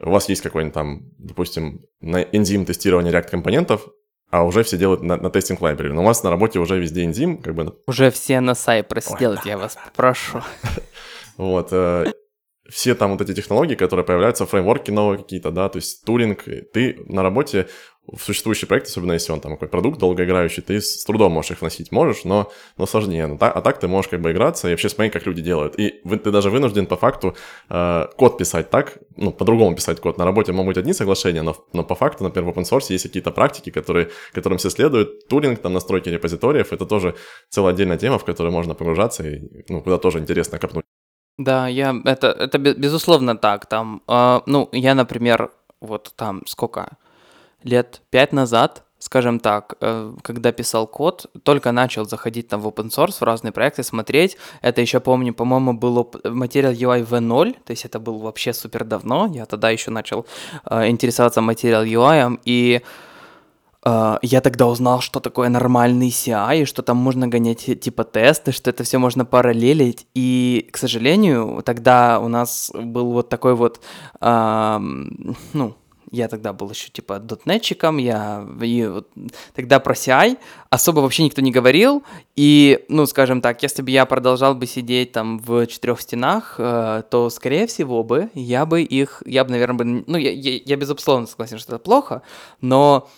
у вас есть какой-нибудь там, допустим, энзим тестирования React компонентов, а уже все делают на, на тестинг library. Но у вас на работе уже везде энзим, как бы... Уже все на Cypress Ой, делают, я вас прошу. <laughs> Вот. Э, все там вот эти технологии, которые появляются, фреймворки новые какие-то, да, то есть тулинг, ты на работе в существующий проект, особенно если он там какой продукт долгоиграющий, ты с трудом можешь их вносить, можешь, но, но сложнее. Ну, так, а так ты можешь как бы играться и вообще смотреть, как люди делают. И вы, ты даже вынужден по факту э, код писать так, ну, по-другому писать код. На работе могут быть одни соглашения, но, но по факту, например, в open source есть какие-то практики, которые, которым все следуют. Тулинг, там, настройки репозиториев, это тоже целая отдельная тема, в которую можно погружаться и, ну, куда тоже интересно копнуть. Да, я это это безусловно так. Там, э, ну, я, например, вот там сколько лет пять назад, скажем так, э, когда писал код, только начал заходить там в open source, в разные проекты, смотреть. Это еще помню, по-моему, был материал UI V0, то есть это был вообще супер давно. Я тогда еще начал э, интересоваться материал UI, и Uh, я тогда узнал, что такое нормальный CI, и что там можно гонять типа тесты, что это все можно параллелить. И, к сожалению, тогда у нас был вот такой вот, uh, ну, я тогда был еще типа дотнетчиком, я и вот, тогда про CI особо вообще никто не говорил, и, ну, скажем так, если бы я продолжал бы сидеть там в четырех стенах, э, то, скорее всего бы, я бы их, я бы, наверное, бы, ну, я, я, я безусловно согласен, что это плохо, но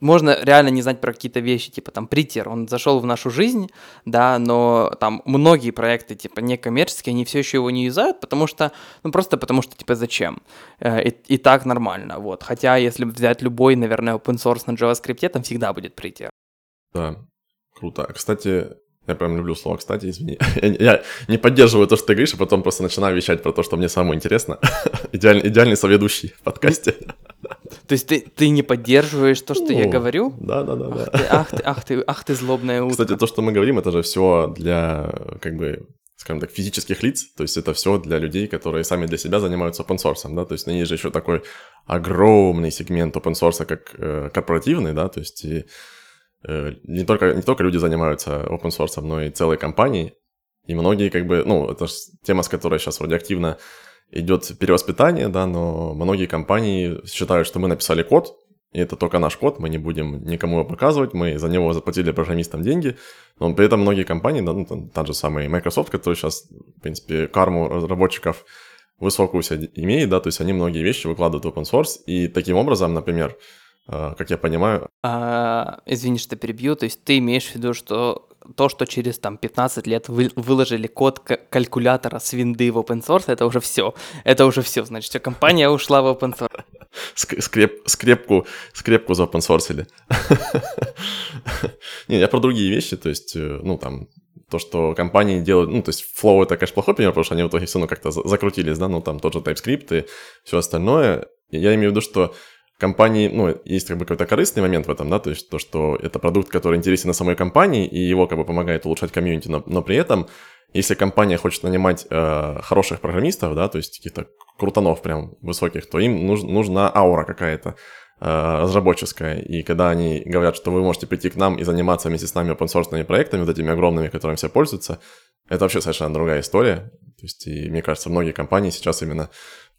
можно реально не знать про какие-то вещи, типа там Притер, он зашел в нашу жизнь, да, но там многие проекты, типа некоммерческие, они все еще его не юзают, потому что, ну просто потому что, типа, зачем? Э, и, и так нормально, вот. Хотя, если взять любой, наверное, open source на JavaScript, там всегда будет Притер. Да, круто. Кстати, я прям люблю слово «кстати», извини. <laughs> Я, не поддерживаю то, что ты говоришь, а потом просто начинаю вещать про то, что мне самое интересно. <laughs> Идеальный, идеальный соведущий в подкасте. <laughs> То есть ты, ты не поддерживаешь то, что ну, я говорю? Да, да, да. Ах, да. Ты, ах, ты, ах, ты, ах ты злобная утка. Кстати, то, что мы говорим, это же все для, как бы, скажем так, физических лиц, то есть это все для людей, которые сами для себя занимаются open source, да, то есть есть же еще такой огромный сегмент open source, как э, корпоративный, да, то есть и, не, только, не только люди занимаются open source, но и целые компании, и многие как бы, ну, это тема, с которой сейчас вроде активно идет перевоспитание, да, но многие компании считают, что мы написали код, и это только наш код, мы не будем никому его показывать, мы за него заплатили программистам деньги, но при этом многие компании, да, ну, там, тот же самый Microsoft, который сейчас, в принципе, карму разработчиков высокую себя имеет, да, то есть они многие вещи выкладывают в open source, и таким образом, например, э, как я понимаю... А, извини, что перебью, то есть ты имеешь в виду, что то, что через там 15 лет вы, выложили код калькулятора с винды в open source, это уже все. Это уже все, значит, компания ушла в open source. Скреп, скрепку, скрепку за заопенсорсили. <laughs> Не, я про другие вещи, то есть, э, ну, там, то, что компании делают, ну, то есть Flow это, конечно, плохой пример, потому что они в итоге все равно как-то закрутились, да, ну, там тот же TypeScript и все остальное. Я имею в виду, что компании, ну, есть как бы какой-то корыстный момент в этом, да, то есть то, что это продукт, который интересен на самой компании, и его как бы помогает улучшать комьюнити, но, но при этом, если компания хочет нанимать э, хороших программистов, да, то есть каких-то крутанов прям высоких, то им нуж, нужна аура какая-то э, разработческая, и когда они говорят, что вы можете прийти к нам и заниматься вместе с нами open проектами, вот этими огромными, которыми все пользуются, это вообще совершенно другая история, то есть, и мне кажется, многие компании сейчас именно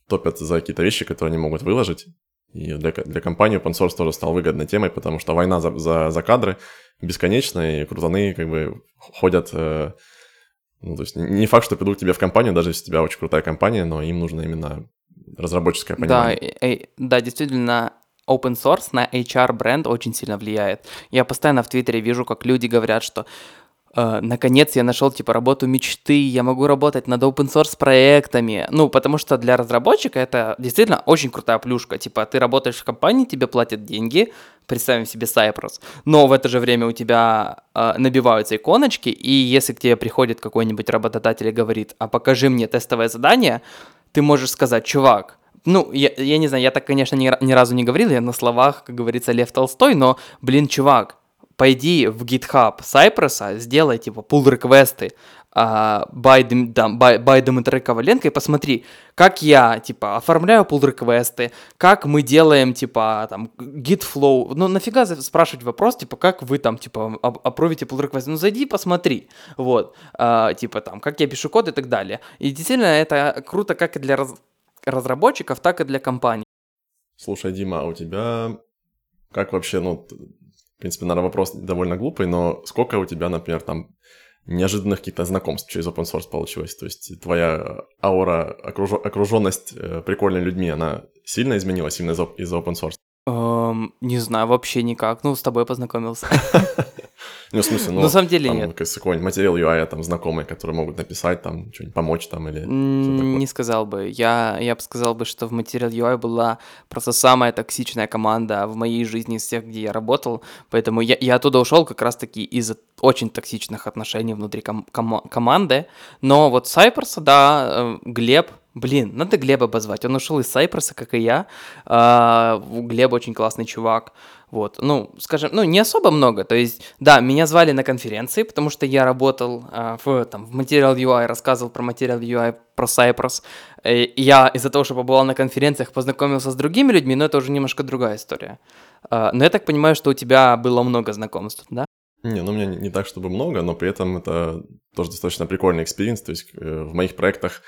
топят за какие-то вещи, которые они могут выложить, и для, для компании open source тоже стал выгодной темой, потому что война за, за, за кадры бесконечная, и крутаны как бы ходят... Э, ну, то есть не факт, что придут к тебе в компанию, даже если у тебя очень крутая компания, но им нужно именно разработческое понимание. Да, и, да, действительно, open source на HR бренд очень сильно влияет. Я постоянно в Твиттере вижу, как люди говорят, что Uh, наконец я нашел типа работу мечты, я могу работать над open source проектами. Ну, потому что для разработчика это действительно очень крутая плюшка. Типа, ты работаешь в компании, тебе платят деньги, представим себе Cypress, но в это же время у тебя uh, набиваются иконочки, и если к тебе приходит какой-нибудь работодатель и говорит, а покажи мне тестовое задание, ты можешь сказать, чувак, ну, я, я не знаю, я так, конечно, ни, ни разу не говорил, я на словах, как говорится, Лев Толстой, но, блин, чувак, пойди в GitHub Cypress, сделай типа pull реквесты by, by, by Дмитрия Коваленко и посмотри, как я типа оформляю pull реквесты, как мы делаем типа там git flow. Ну нафига спрашивать вопрос, типа как вы там типа опровите pull реквесты? Ну зайди посмотри, вот, uh, типа там как я пишу код и так далее. И действительно это круто как и для раз разработчиков, так и для компаний. Слушай, Дима, а у тебя как вообще, ну, в принципе, наверное, вопрос довольно глупый, но сколько у тебя, например, там неожиданных каких-то знакомств через open source получилось? То есть твоя аура, окруж... окруженность э, прикольными людьми, она сильно изменилась именно из-за из open source? Um, не знаю, вообще никак. Ну, с тобой познакомился. <laughs> Ну, в смысле, ну, на самом деле нет. Какой-нибудь материал UI, там, знакомые, которые могут написать, там, что-нибудь помочь там или Не сказал бы. Я, я бы сказал бы, что в материал UI была просто самая токсичная команда в моей жизни из всех, где я работал, поэтому я, я оттуда ушел как раз-таки из-за очень токсичных отношений внутри ком- ком- команды, но вот Сайперса, да, э, Глеб, Блин, надо Глеба позвать. Он ушел из Сайпроса, как и я. А, Глеб очень классный чувак. Вот, ну, скажем, ну, не особо много. То есть, да, меня звали на конференции, потому что я работал а, в, там, в Material UI, рассказывал про Material UI, про Cypress. И я из-за того, что побывал на конференциях, познакомился с другими людьми, но это уже немножко другая история. А, но я так понимаю, что у тебя было много знакомств, да? Не, ну у меня не так, чтобы много, но при этом это тоже достаточно прикольный experience. То есть э, в моих проектах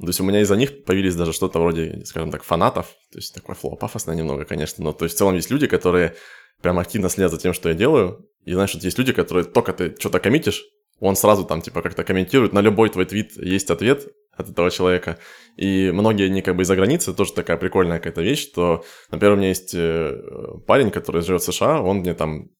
то есть у меня из-за них появились даже что-то вроде, скажем так, фанатов. То есть такое слово пафосное немного, конечно. Но то есть в целом есть люди, которые прям активно следят за тем, что я делаю. И знаешь, вот есть люди, которые только ты что-то коммитишь, он сразу там типа как-то комментирует, на любой твой твит есть ответ от этого человека. И многие, они как бы из-за границы, тоже такая прикольная какая-то вещь, что, например, у меня есть э, парень, который живет в США, он мне там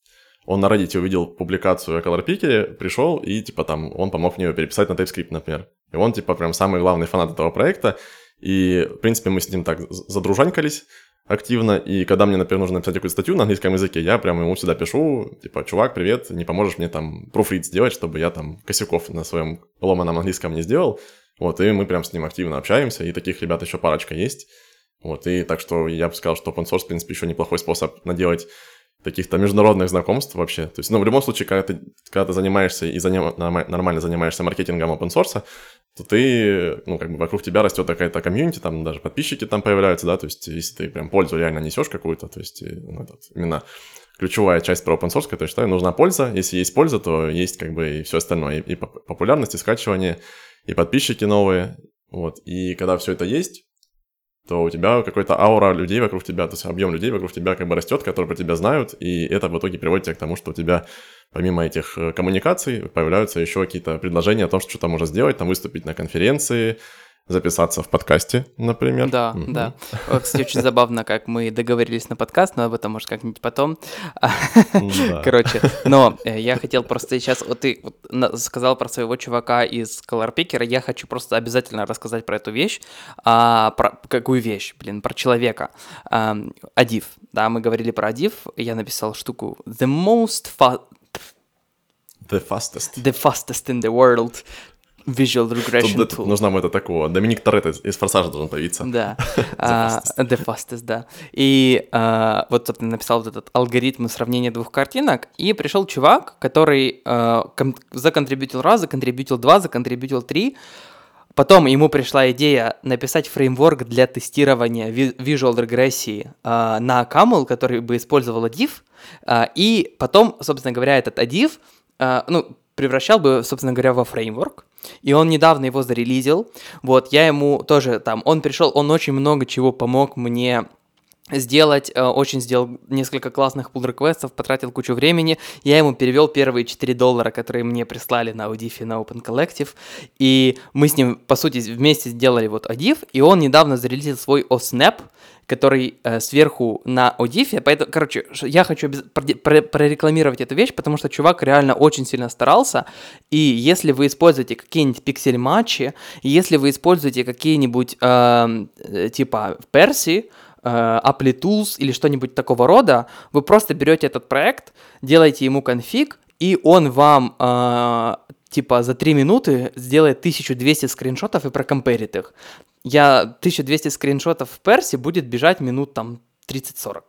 он на Reddit увидел публикацию о Color Picker, пришел и, типа, там, он помог мне ее переписать на TypeScript, например. И он, типа, прям самый главный фанат этого проекта. И, в принципе, мы с ним так задружанькались активно, и когда мне, например, нужно написать какую-то статью на английском языке, я прям ему всегда пишу, типа, чувак, привет, не поможешь мне там профрид сделать, чтобы я там косяков на своем ломаном английском не сделал. Вот, и мы прям с ним активно общаемся, и таких ребят еще парочка есть. Вот, и так что я бы сказал, что open source, в принципе, еще неплохой способ наделать каких-то международных знакомств вообще. То есть, ну, в любом случае, когда ты, когда ты занимаешься и заним, нормально занимаешься маркетингом open source, то ты, ну, как бы вокруг тебя растет какая-то комьюнити, там даже подписчики там появляются, да, то есть, если ты прям пользу реально несешь какую-то, то есть, ну, этот, именно ключевая часть про open source, которую считаю, нужна польза. Если есть польза, то есть как бы и все остальное, и, и популярность, и скачивание, и подписчики новые, вот. И когда все это есть, то у тебя какой-то аура людей вокруг тебя, то есть объем людей вокруг тебя как бы растет, которые про тебя знают, и это в итоге приводит тебя к тому, что у тебя помимо этих э, коммуникаций появляются еще какие-то предложения о том, что что-то можно сделать, там выступить на конференции, записаться в подкасте, например. Да, mm-hmm. да. Кстати, очень забавно, как мы договорились на подкаст, но об этом, может, как-нибудь потом. Короче, но э, я хотел просто сейчас, вот ты сказал про своего чувака из Color Picker, я хочу просто обязательно рассказать про эту вещь. А, про какую вещь, блин, про человека. Адив, да, мы говорили про Адив, я написал штуку The most fa- The fastest. The fastest in the world. Visual Regression Тут Tool. Нужна это такого. Доминик Торетто из «Форсажа» должен появиться. Да. <laughs> the, fastest. the fastest, да. И uh, вот, собственно, написал вот этот алгоритм сравнения двух картинок, и пришел чувак, который uh, кон- законтрибьютил раз, законтрибьютил два, законтрибьютил три, Потом ему пришла идея написать фреймворк для тестирования visual регрессии э, на Camel, который бы использовал Div, э, и потом, собственно говоря, этот Adiv, э, ну, превращал бы, собственно говоря, во фреймворк, и он недавно его зарелизил. Вот, я ему тоже там, он пришел, он очень много чего помог мне сделать, э, очень сделал несколько классных pull реквестов потратил кучу времени. Я ему перевел первые 4 доллара, которые мне прислали на Audif и на Open Collective. И мы с ним, по сути, вместе сделали вот Audif, и он недавно зарелизил свой OSNAP, который э, сверху на Audif. Поэтому, короче, я хочу прорекламировать эту вещь, потому что чувак реально очень сильно старался. И если вы используете какие-нибудь пиксель-матчи, если вы используете какие-нибудь э, э типа Перси, э, Apply Tools или что-нибудь такого рода, вы просто берете этот проект, делаете ему конфиг, и он вам э, типа за 3 минуты сделает 1200 скриншотов и прокомперит их. Я 1200 скриншотов в персе будет бежать минут там 30-40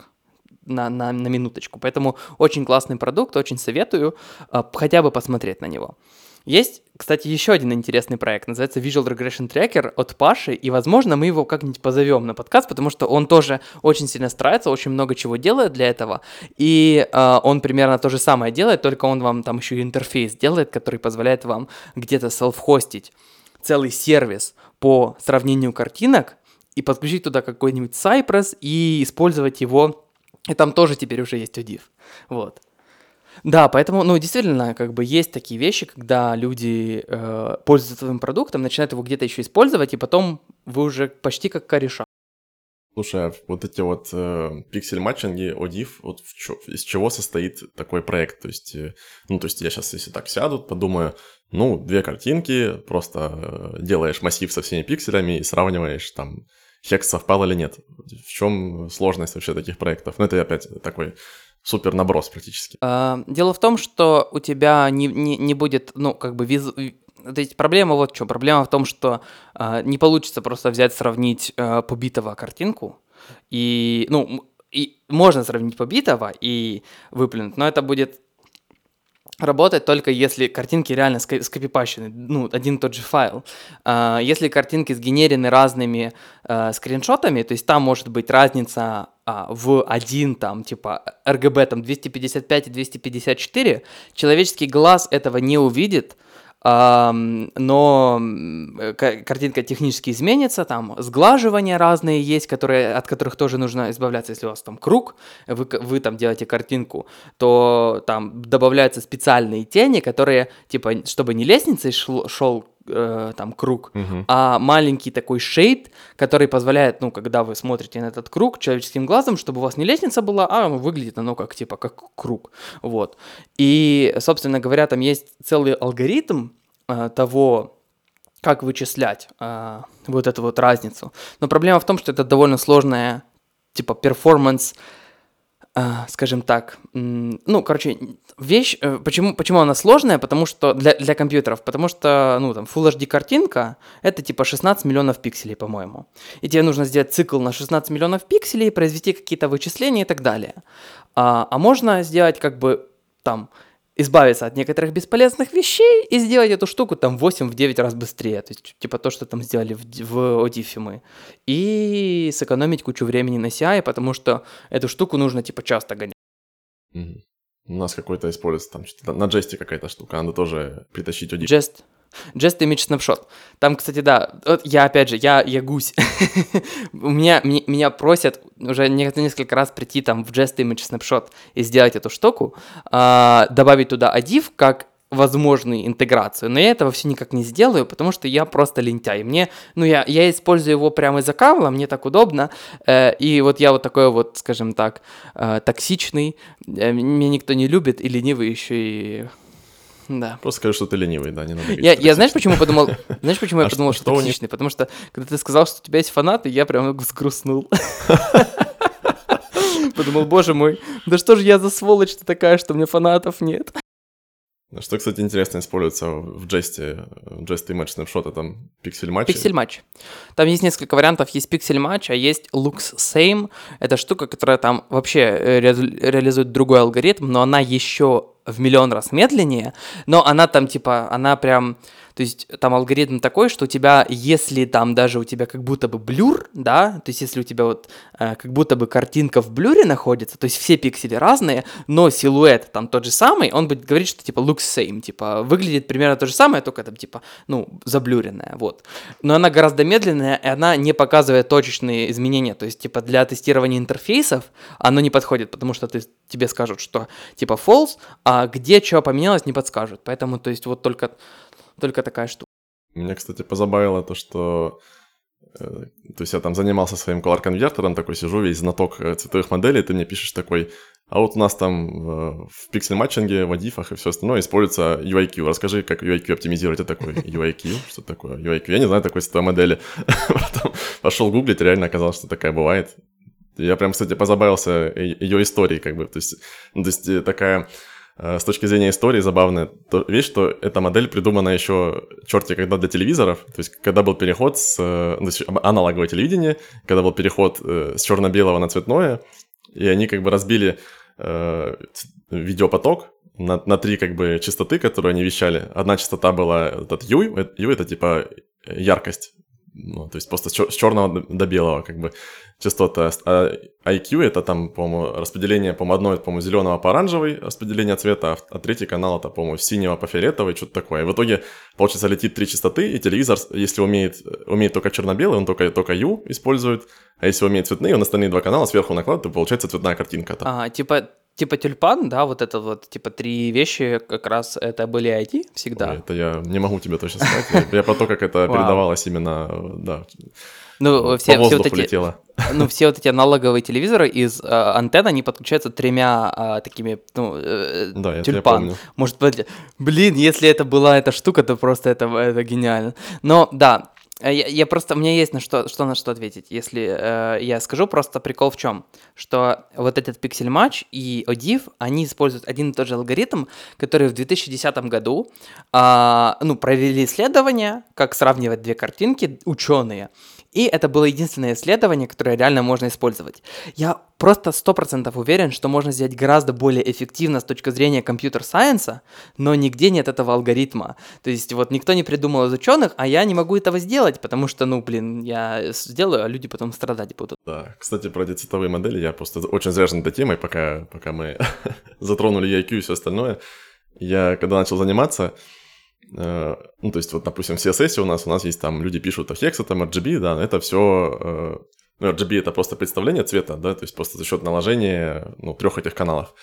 на, на, на минуточку. Поэтому очень классный продукт, очень советую э, хотя бы посмотреть на него. Есть, кстати, еще один интересный проект, называется Visual Regression Tracker от Паши, и, возможно, мы его как-нибудь позовем на подкаст, потому что он тоже очень сильно старается, очень много чего делает для этого, и э, он примерно то же самое делает, только он вам там еще и интерфейс делает, который позволяет вам где-то селф-хостить целый сервис по сравнению картинок и подключить туда какой-нибудь Cypress и использовать его, и там тоже теперь уже есть ODIF, вот. Да, поэтому, ну, действительно, как бы есть такие вещи, когда люди э, пользуются твоим продуктом, начинают его где-то еще использовать, и потом вы уже почти как кореша. Слушай, а вот эти вот э, пиксель-матчинги, ODIF, вот в чё, из чего состоит такой проект? То есть, э, ну, то есть я сейчас, если так сяду, подумаю, ну, две картинки, просто э, делаешь массив со всеми пикселями и сравниваешь там, хекс совпал или нет. В чем сложность вообще таких проектов? Ну, это опять такой супер наброс практически. А, дело в том, что у тебя не, не, не будет, ну, как бы визу... То есть проблема вот чем. Проблема в том, что а, не получится просто взять, сравнить а, побитого картинку. И, ну, и можно сравнить побитого и выплюнуть, но это будет работать только если картинки реально скопипащены, ну, один и тот же файл. А, если картинки сгенерены разными а, скриншотами, то есть там может быть разница а, в один там, типа, RGB там 255 и 254, человеческий глаз этого не увидит, но картинка технически изменится, там сглаживания разные есть, которые, от которых тоже нужно избавляться, если у вас там круг, вы, вы там делаете картинку, то там добавляются специальные тени, которые, типа, чтобы не лестницей шел, шел э, там круг, угу. а маленький такой шейд, который позволяет, ну, когда вы смотрите на этот круг человеческим глазом, чтобы у вас не лестница была, а выглядит оно как типа как круг, вот. И, собственно говоря, там есть целый алгоритм э, того, как вычислять э, вот эту вот разницу. Но проблема в том, что это довольно сложная типа перформанс а, скажем так, ну, короче, вещь, э, почему, почему она сложная, потому что для, для компьютеров, потому что, ну, там, Full HD картинка, это типа 16 миллионов пикселей, по-моему. И тебе нужно сделать цикл на 16 миллионов пикселей, произвести какие-то вычисления и так далее. А, а можно сделать как бы там избавиться от некоторых бесполезных вещей и сделать эту штуку там 8-9 раз быстрее. То есть, типа то, что там сделали в, в Одифе мы. И сэкономить кучу времени на CI, потому что эту штуку нужно, типа, часто гонять. Mm-hmm. У нас какой-то используется там что-то на джесте какая-то штука, надо тоже притащить Одиф. Jest. Just Image Snapshot. Там, кстати, да, вот я опять же, я, я гусь. <laughs> У меня, меня, меня просят уже несколько раз прийти там в Just Image Snapshot и сделать эту штуку, э, добавить туда адив как возможную интеграцию, но я этого все никак не сделаю, потому что я просто лентяй. Мне, ну, я, я использую его прямо из-за кавла, мне так удобно, э, и вот я вот такой вот, скажем так, э, токсичный, э, меня никто не любит, и ленивый еще и да. Просто скажи, что ты ленивый, да, не надо Я, я знаешь, почему подумал, знаешь, почему я а подумал, что, что токсичный? Потому что, когда ты сказал, что у тебя есть фанаты, я прям взгрустнул. <laughs> Подумал, боже мой, да что же я за сволочь-то такая, что у меня фанатов нет? Что, кстати, интересно используется в джесте, в джесте Image Snapshot, там пиксель-матч. Пиксель-матч. Там есть несколько вариантов, есть пиксель-матч, а есть looks same. Это штука, которая там вообще э, ре- реализует другой алгоритм, но она еще в миллион раз медленнее, но она там типа, она прям то есть там алгоритм такой, что у тебя, если там даже у тебя как будто бы блюр, да, то есть если у тебя вот э, как будто бы картинка в блюре находится, то есть все пиксели разные, но силуэт там тот же самый, он будет говорить, что типа looks same, типа выглядит примерно то же самое, только там типа, ну, заблюренная, вот. Но она гораздо медленная, и она не показывает точечные изменения, то есть типа для тестирования интерфейсов оно не подходит, потому что ты, тебе скажут, что типа false, а где что поменялось, не подскажут. Поэтому, то есть вот только только такая штука. Меня, кстати, позабавило то, что э, то есть я там занимался своим color-конвертером, такой сижу, весь знаток э, цветовых моделей, ты мне пишешь такой, а вот у нас там в, в пиксель-матчинге, в адифах и все остальное используется UIQ. Расскажи, как UIQ оптимизировать. Я такой, <laughs> UIQ? Что такое UIQ? Я не знаю такой цветовой модели. <laughs> Потом пошел гуглить, реально оказалось, что такая бывает. Я прям, кстати, позабавился ее историей, как бы, то есть, ну, то есть э, такая Э, с точки зрения истории забавная то, вещь, что эта модель придумана еще черти когда для телевизоров, то есть когда был переход с э, ну, аналоговое телевидение, когда был переход э, с черно-белого на цветное, и они как бы разбили э, видеопоток на, на три как бы частоты, которые они вещали. Одна частота была этот U, U это типа яркость, ну, то есть просто с, чер- с черного до белого, как бы частота. А IQ это там, по-моему, распределение, по-моему, одно, по-моему, зеленого по оранжевый распределение цвета, а третий канал это, по-моему, синего по фиолетовый, что-то такое. И в итоге, получается, летит три частоты, и телевизор, если умеет, умеет только черно-белый, он только, только U использует, а если умеет цветные, он остальные два канала сверху накладывает, то получается цветная картинка. Там. А, типа типа тюльпан, да, вот это вот, типа три вещи как раз это были IT всегда. Ой, это я не могу тебе точно сказать. Я про то, как это передавалось именно, да. Ну, все, все вот эти, ну, все вот эти аналоговые телевизоры из э, антенн, они подключаются тремя э, такими, ну, э, да, тюльпан. Я помню. Может быть, блин, если это была эта штука, то просто это, это гениально. Но, да, я, я просто, меня есть на что, что на что ответить. Если э, я скажу, просто прикол в чем, что вот этот Pixel Match и ODIV, они используют один и тот же алгоритм, который в 2010 году, э, ну, провели исследование, как сравнивать две картинки, ученые. И это было единственное исследование, которое реально можно использовать. Я просто сто процентов уверен, что можно сделать гораздо более эффективно с точки зрения компьютер-сайенса, но нигде нет этого алгоритма. То есть вот никто не придумал из ученых, а я не могу этого сделать, потому что, ну, блин, я сделаю, а люди потом страдать будут. Да, кстати, про эти цветовые модели я просто очень заряжен этой темой, пока, пока мы <laughs> затронули IQ и все остальное. Я когда начал заниматься, ну, то есть, вот, допустим, в CSS у нас, у нас есть там, люди пишут Hexa, там RGB, да, это все, э, ну, RGB это просто представление цвета, да, то есть просто за счет наложения, ну, трех этих каналов,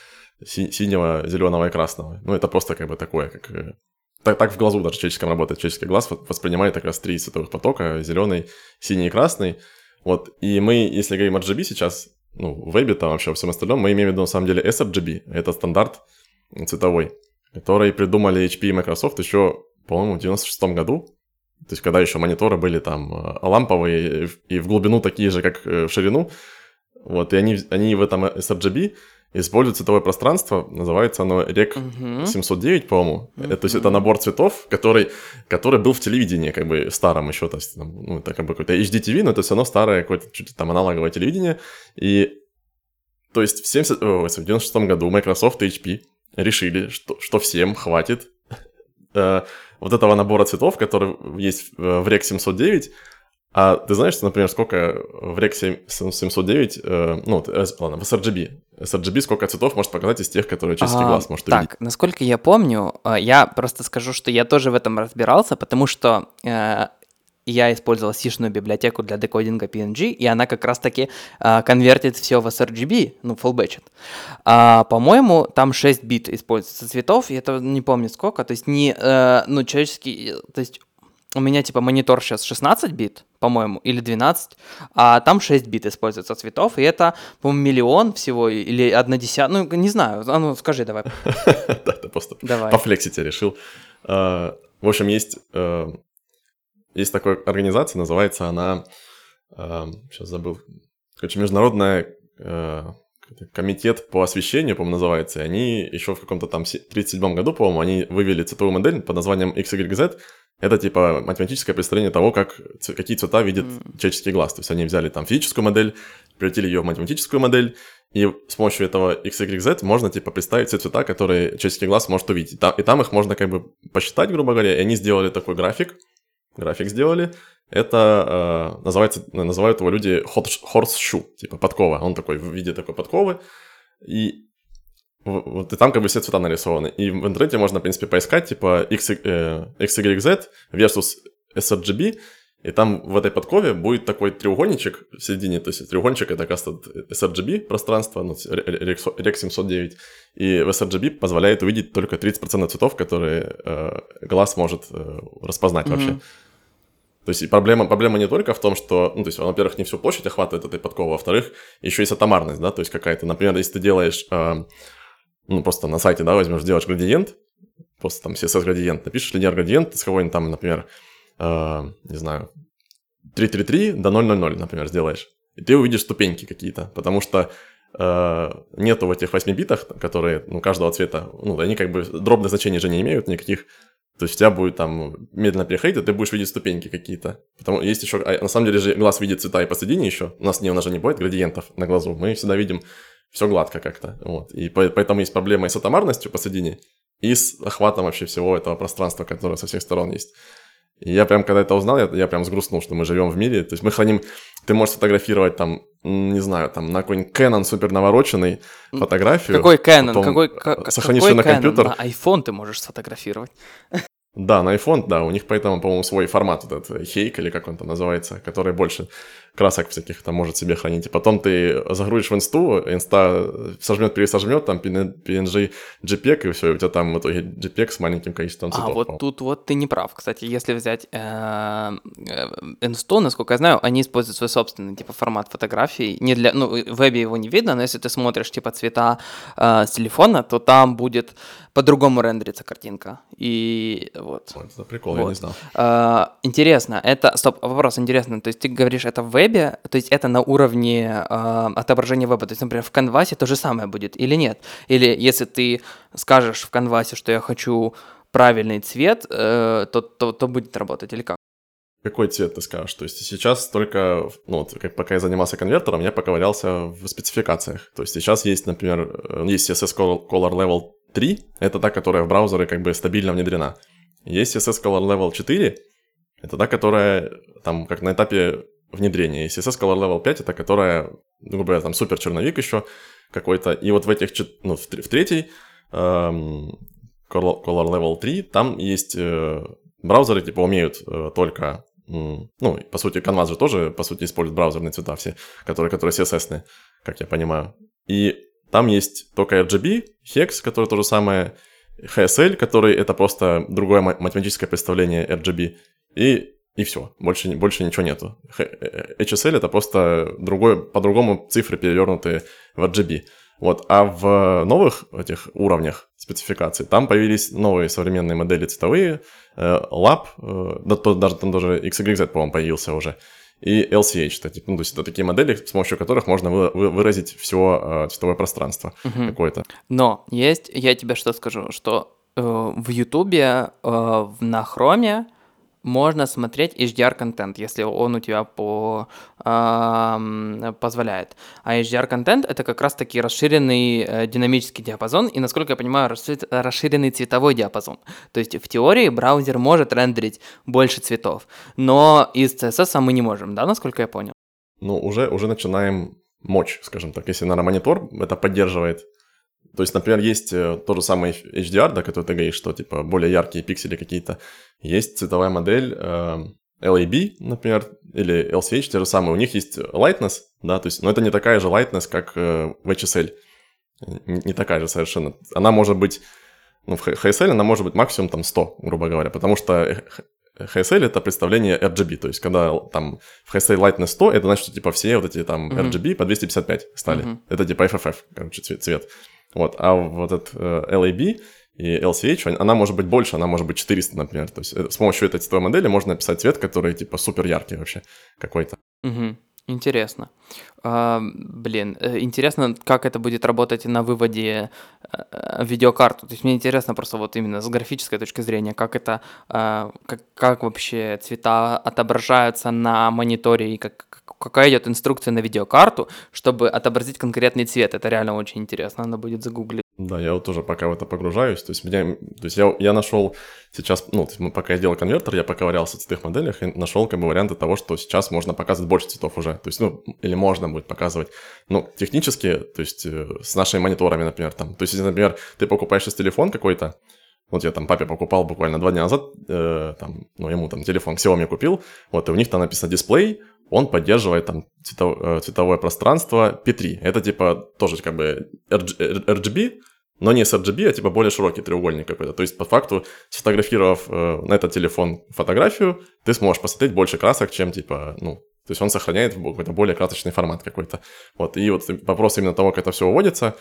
си- синего, зеленого и красного. Ну, это просто как бы такое, как... Э, так, так в глазу даже человеческом работает. Человеческий глаз воспринимает как раз три цветовых потока, зеленый, синий и красный. Вот, и мы, если говорим RGB сейчас, ну, в вебе там вообще во всем остальном, мы имеем в виду на самом деле sRGB, это стандарт цветовой который придумали HP и Microsoft еще, по-моему, в 96 году. То есть, когда еще мониторы были там э, ламповые и в глубину такие же, как э, в ширину. Вот, и они, они в этом sRGB используют цветовое пространство, называется оно REC uh-huh. 709, по-моему. Uh-huh. Это, то есть это набор цветов, который, который был в телевидении, как бы старом еще, то есть, там, ну, это как бы какой-то HDTV, но это все равно старое какое-то чуть там аналоговое телевидение. И то есть в, 70, о, в 96 году Microsoft и HP решили, что, что всем хватит э, вот этого набора цветов, который есть в REC 709. А ты знаешь, например, сколько в REC 709, э, ну, э, ладно, в sRGB, sRGB сколько цветов может показать из тех, которые человеческий а, глаз может так, увидеть? Так, насколько я помню, э, я просто скажу, что я тоже в этом разбирался, потому что э, я использовал сишную библиотеку для декодинга PNG, и она как раз-таки э, конвертит все в sRGB, ну, batched. А, по-моему, там 6 бит используется цветов, и это не помню сколько, то есть не, э, ну, человеческий, то есть у меня типа монитор сейчас 16 бит, по-моему, или 12, а там 6 бит используется цветов, и это, по-моему, миллион всего, или одна десятая, ну, не знаю, а ну, скажи давай. <laughs> Да, ты просто пофлексить решил. А, в общем, есть, э, есть такая организация, называется она, сейчас забыл, короче, международная э, комитет по освещению, по-моему, называется, и они еще в каком-то там 37 году, по-моему, они вывели цветовую модель под названием XYZ, это типа математическое представление того, как, какие цвета видит mm. человеческий глаз. То есть они взяли там физическую модель, превратили ее в математическую модель, и с помощью этого XYZ можно типа представить все цвета, которые человеческий глаз может увидеть. И там их можно как бы посчитать, грубо говоря, и они сделали такой график, график сделали, это э, называется, называют его люди horseshoe, типа подкова. Он такой в виде такой подковы. И вот и там как бы все цвета нарисованы. И в интернете можно, в принципе, поискать, типа, X, э, XYZ versus sRGB, и там в этой подкове будет такой треугольничек в середине, то есть треугольничек это как sRGB пространство, ну, REC 709, и в sRGB позволяет увидеть только 30% цветов, которые э, глаз может э, распознать mm-hmm. вообще. То есть проблема, проблема не только в том, что, ну, то есть, во-первых, не всю площадь охватывает этой подковы, во-вторых, еще есть атомарность, да, то есть какая-то, например, если ты делаешь э, ну, просто на сайте, да, возьмешь, делаешь градиент, просто там CSS-градиент, напишешь линейный градиент с кого-нибудь там, например, э, не знаю, 333 до 000, например, сделаешь. И ты увидишь ступеньки какие-то, потому что э, нету в этих 8 битах, которые, ну, каждого цвета, ну, они как бы дробных значений же не имеют никаких, то есть у тебя будет там медленно переходить, и ты будешь видеть ступеньки какие-то. Потому есть еще, а на самом деле же глаз видит цвета и посередине еще. У нас не, у нас же не будет градиентов на глазу. Мы всегда видим все гладко как-то. Вот. И поэтому есть проблема и с атомарностью посредине, и с охватом вообще всего этого пространства, которое со всех сторон есть. И я прям, когда это узнал, я, я прям сгрустнул, что мы живем в мире. То есть мы храним... Ты можешь сфотографировать там, не знаю, там на какой-нибудь Canon супер навороченный фотографию. Какой Canon? Какой, сохранишь какой ее на Canon? компьютер. На iPhone ты можешь сфотографировать. <laughs> Да, на iPhone, да, у них поэтому, по-моему, свой формат этот, Hake или как он там называется, который больше красок всяких там может себе хранить. И потом ты загрузишь в инсту, инста сожмет, пересожмет, там PNG, JPEG, и все, и у тебя там в итоге JPEG с маленьким количеством цветов. А вот тут вот ты не прав. Кстати, если взять э, э, инсту, насколько я знаю, они используют свой собственный типа формат фотографий. Не для, ну, в вебе его не видно, но если ты смотришь типа цвета э, с телефона, то там будет по-другому рендерится картинка. И вот. Это прикол, вот. я не знал. Интересно, это... Стоп, вопрос интересный. То есть ты говоришь, это в вебе, то есть это на уровне а, отображения веба. То есть, например, в канвасе то же самое будет или нет? Или если ты скажешь в канвасе, что я хочу правильный цвет, э, то, то, то будет работать или как? Какой цвет ты скажешь? То есть сейчас только, ну, вот, как, пока я занимался конвертером, я поковырялся в спецификациях. То есть сейчас есть, например, э, есть CSS Color Level 3 — это та, которая в браузеры как бы стабильно внедрена. Есть CSS Color Level 4 — это та, которая там как на этапе внедрения. И CSS Color Level 5 — это которая, грубо говоря, там супер черновик еще какой-то. И вот в этих, ну, в, в третьей эм, Color Level 3 там есть э, браузеры, типа, умеют э, только ну, по сути, Canvas же тоже, по сути, использует браузерные цвета все, которые, которые CSS-ные, как я понимаю. И там есть только RGB, Hex, который то же самое, HSL, который это просто другое математическое представление RGB, и, и все, больше, больше ничего нету. HSL это просто другой, по-другому цифры перевернутые в RGB. Вот, а в новых этих уровнях спецификации там появились новые современные модели цветовые, э, Lab, э, да, то, даже там даже XYZ, по-моему, появился уже и LCH. Это, типа, ну, то есть это такие модели, с помощью которых можно вы, вы, выразить все э, цветовое пространство угу. какое-то. Но есть, я тебе что скажу, что э, в Ютубе э, на Хроме можно смотреть HDR-контент, если он у тебя по, э, позволяет. А HDR-контент — это как раз-таки расширенный э, динамический диапазон и, насколько я понимаю, расширенный цветовой диапазон. То есть в теории браузер может рендерить больше цветов, но из CSS мы не можем, да, насколько я понял? Ну, уже, уже начинаем мочь, скажем так. Если на монитор это поддерживает, то есть, например, есть э, тот же самый HDR, да, который ты говоришь, что типа более яркие пиксели какие-то. Есть цветовая модель, э, LAB, например, или LCH, те же самые, у них есть lightness, да, то есть, но это не такая же lightness, как э, в HSL. Не, не такая же совершенно. Она может быть, ну, в HSL она может быть максимум там 100, грубо говоря, потому что HSL это представление RGB, то есть когда там в HSL Lightness 100, это значит, что типа все вот эти там mm-hmm. RGB по 255 стали. Mm-hmm. Это типа FFF, короче, цвет. Вот, а вот этот э, LAB и LCH, она может быть больше, она может быть 400, например. То есть э, с помощью этой цветовой модели можно написать цвет, который типа супер яркий вообще какой-то. Угу. Интересно. А, блин, э, интересно, как это будет работать на выводе видеокарту. То есть мне интересно просто вот именно с графической точки зрения, как это, а, как, как вообще цвета отображаются на мониторе и как, какая идет инструкция на видеокарту, чтобы отобразить конкретный цвет. Это реально очень интересно, надо будет загуглить. Да, я вот тоже пока в это погружаюсь. То есть, меня, то есть я, я нашел сейчас, ну, пока я делал конвертер, я поковырялся в цветных моделях и нашел как бы варианты того, что сейчас можно показывать больше цветов уже. То есть, ну, или можно будет показывать. Ну, технически, то есть э, с нашими мониторами, например, там. То есть, например, ты покупаешь телефон какой-то, вот я там папе покупал буквально два дня назад, э, там, ну, ему там телефон Xiaomi купил, вот, и у них там написано дисплей, он поддерживает там цветов, э, цветовое пространство P3. Это типа тоже как бы RGB, но не с RGB, а типа более широкий треугольник какой-то. То есть, по факту, сфотографировав э, на этот телефон фотографию, ты сможешь посмотреть больше красок, чем типа, ну, то есть он сохраняет какой-то более красочный формат какой-то. Вот, и вот вопрос именно того, как это все выводится,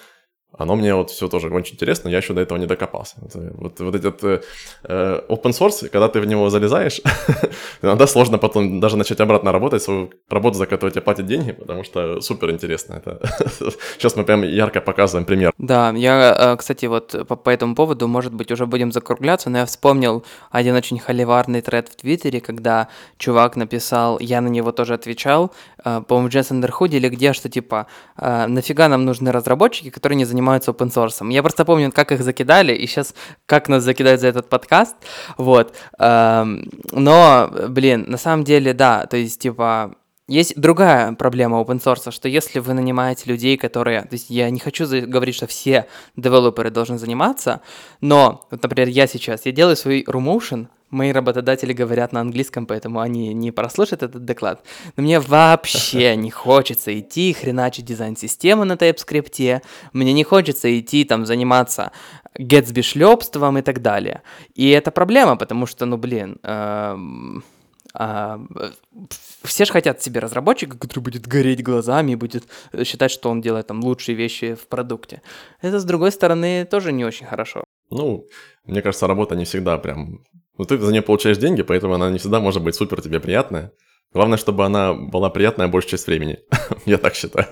оно мне вот все тоже очень интересно, я еще до этого не докопался. Вот, вот этот э, э, open source, когда ты в него залезаешь, <laughs> иногда сложно потом даже начать обратно работать, свою работу, за которую тебе платят деньги, потому что супер интересно. Это <laughs> Сейчас мы прям ярко показываем пример. Да, я, э, кстати, вот по, по этому поводу, может быть, уже будем закругляться, но я вспомнил один очень холиварный тред в Твиттере, когда чувак написал, я на него тоже отвечал, э, по-моему, в Джесс или где, что типа, э, нафига нам нужны разработчики, которые не занимаются занимаются open source. Я просто помню, как их закидали, и сейчас как нас закидают за этот подкаст. Вот. Эм, но, блин, на самом деле, да, то есть, типа, есть другая проблема open source, что если вы нанимаете людей, которые... То есть я не хочу говорить, что все девелоперы должны заниматься, но, вот, например, я сейчас, я делаю свой RuMotion, мои работодатели говорят на английском, поэтому они не прослушают этот доклад. Но мне вообще <laughs> не хочется идти хреначить дизайн-системы на TypeScript, мне не хочется идти там заниматься Gatsby шлепством и так далее. И это проблема, потому что, ну блин, эм, а, все же хотят себе разработчика, который будет гореть глазами и будет считать, что он делает там лучшие вещи в продукте. Это, с другой стороны, тоже не очень хорошо. Ну, мне кажется, работа не всегда прям ну, ты за нее получаешь деньги, поэтому она не всегда может быть супер тебе приятная. Главное, чтобы она была приятная большую часть времени. <laughs> Я так считаю.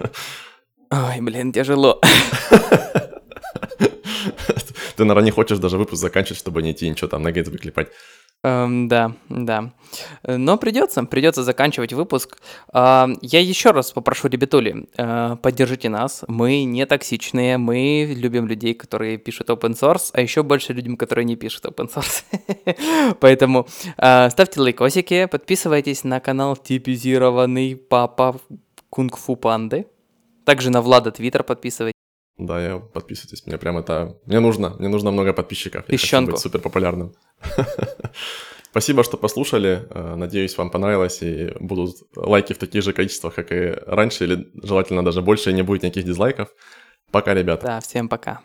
Ой, блин, тяжело. <laughs> Ты, наверное, не хочешь даже выпуск заканчивать, чтобы не идти ничего там на гейт выклепать. Эм, да, да. Но придется, придется заканчивать выпуск. Э, я еще раз попрошу, ребятули, э, поддержите нас. Мы не токсичные, мы любим людей, которые пишут open source, а еще больше людям, которые не пишут open source. <laughs> Поэтому э, ставьте лайкосики, подписывайтесь на канал типизированный папа кунг-фу панды. Также на Влада Твиттер подписывайтесь. Да, я подписывайтесь. Мне прям это... Мне нужно, мне нужно много подписчиков. Песчанку. Я хочу быть супер популярным. <laughs> Спасибо, что послушали. Э, надеюсь, вам понравилось и будут лайки в таких же количествах, как и раньше, или желательно даже больше, и не будет никаких дизлайков. Пока, ребята. Да, всем пока.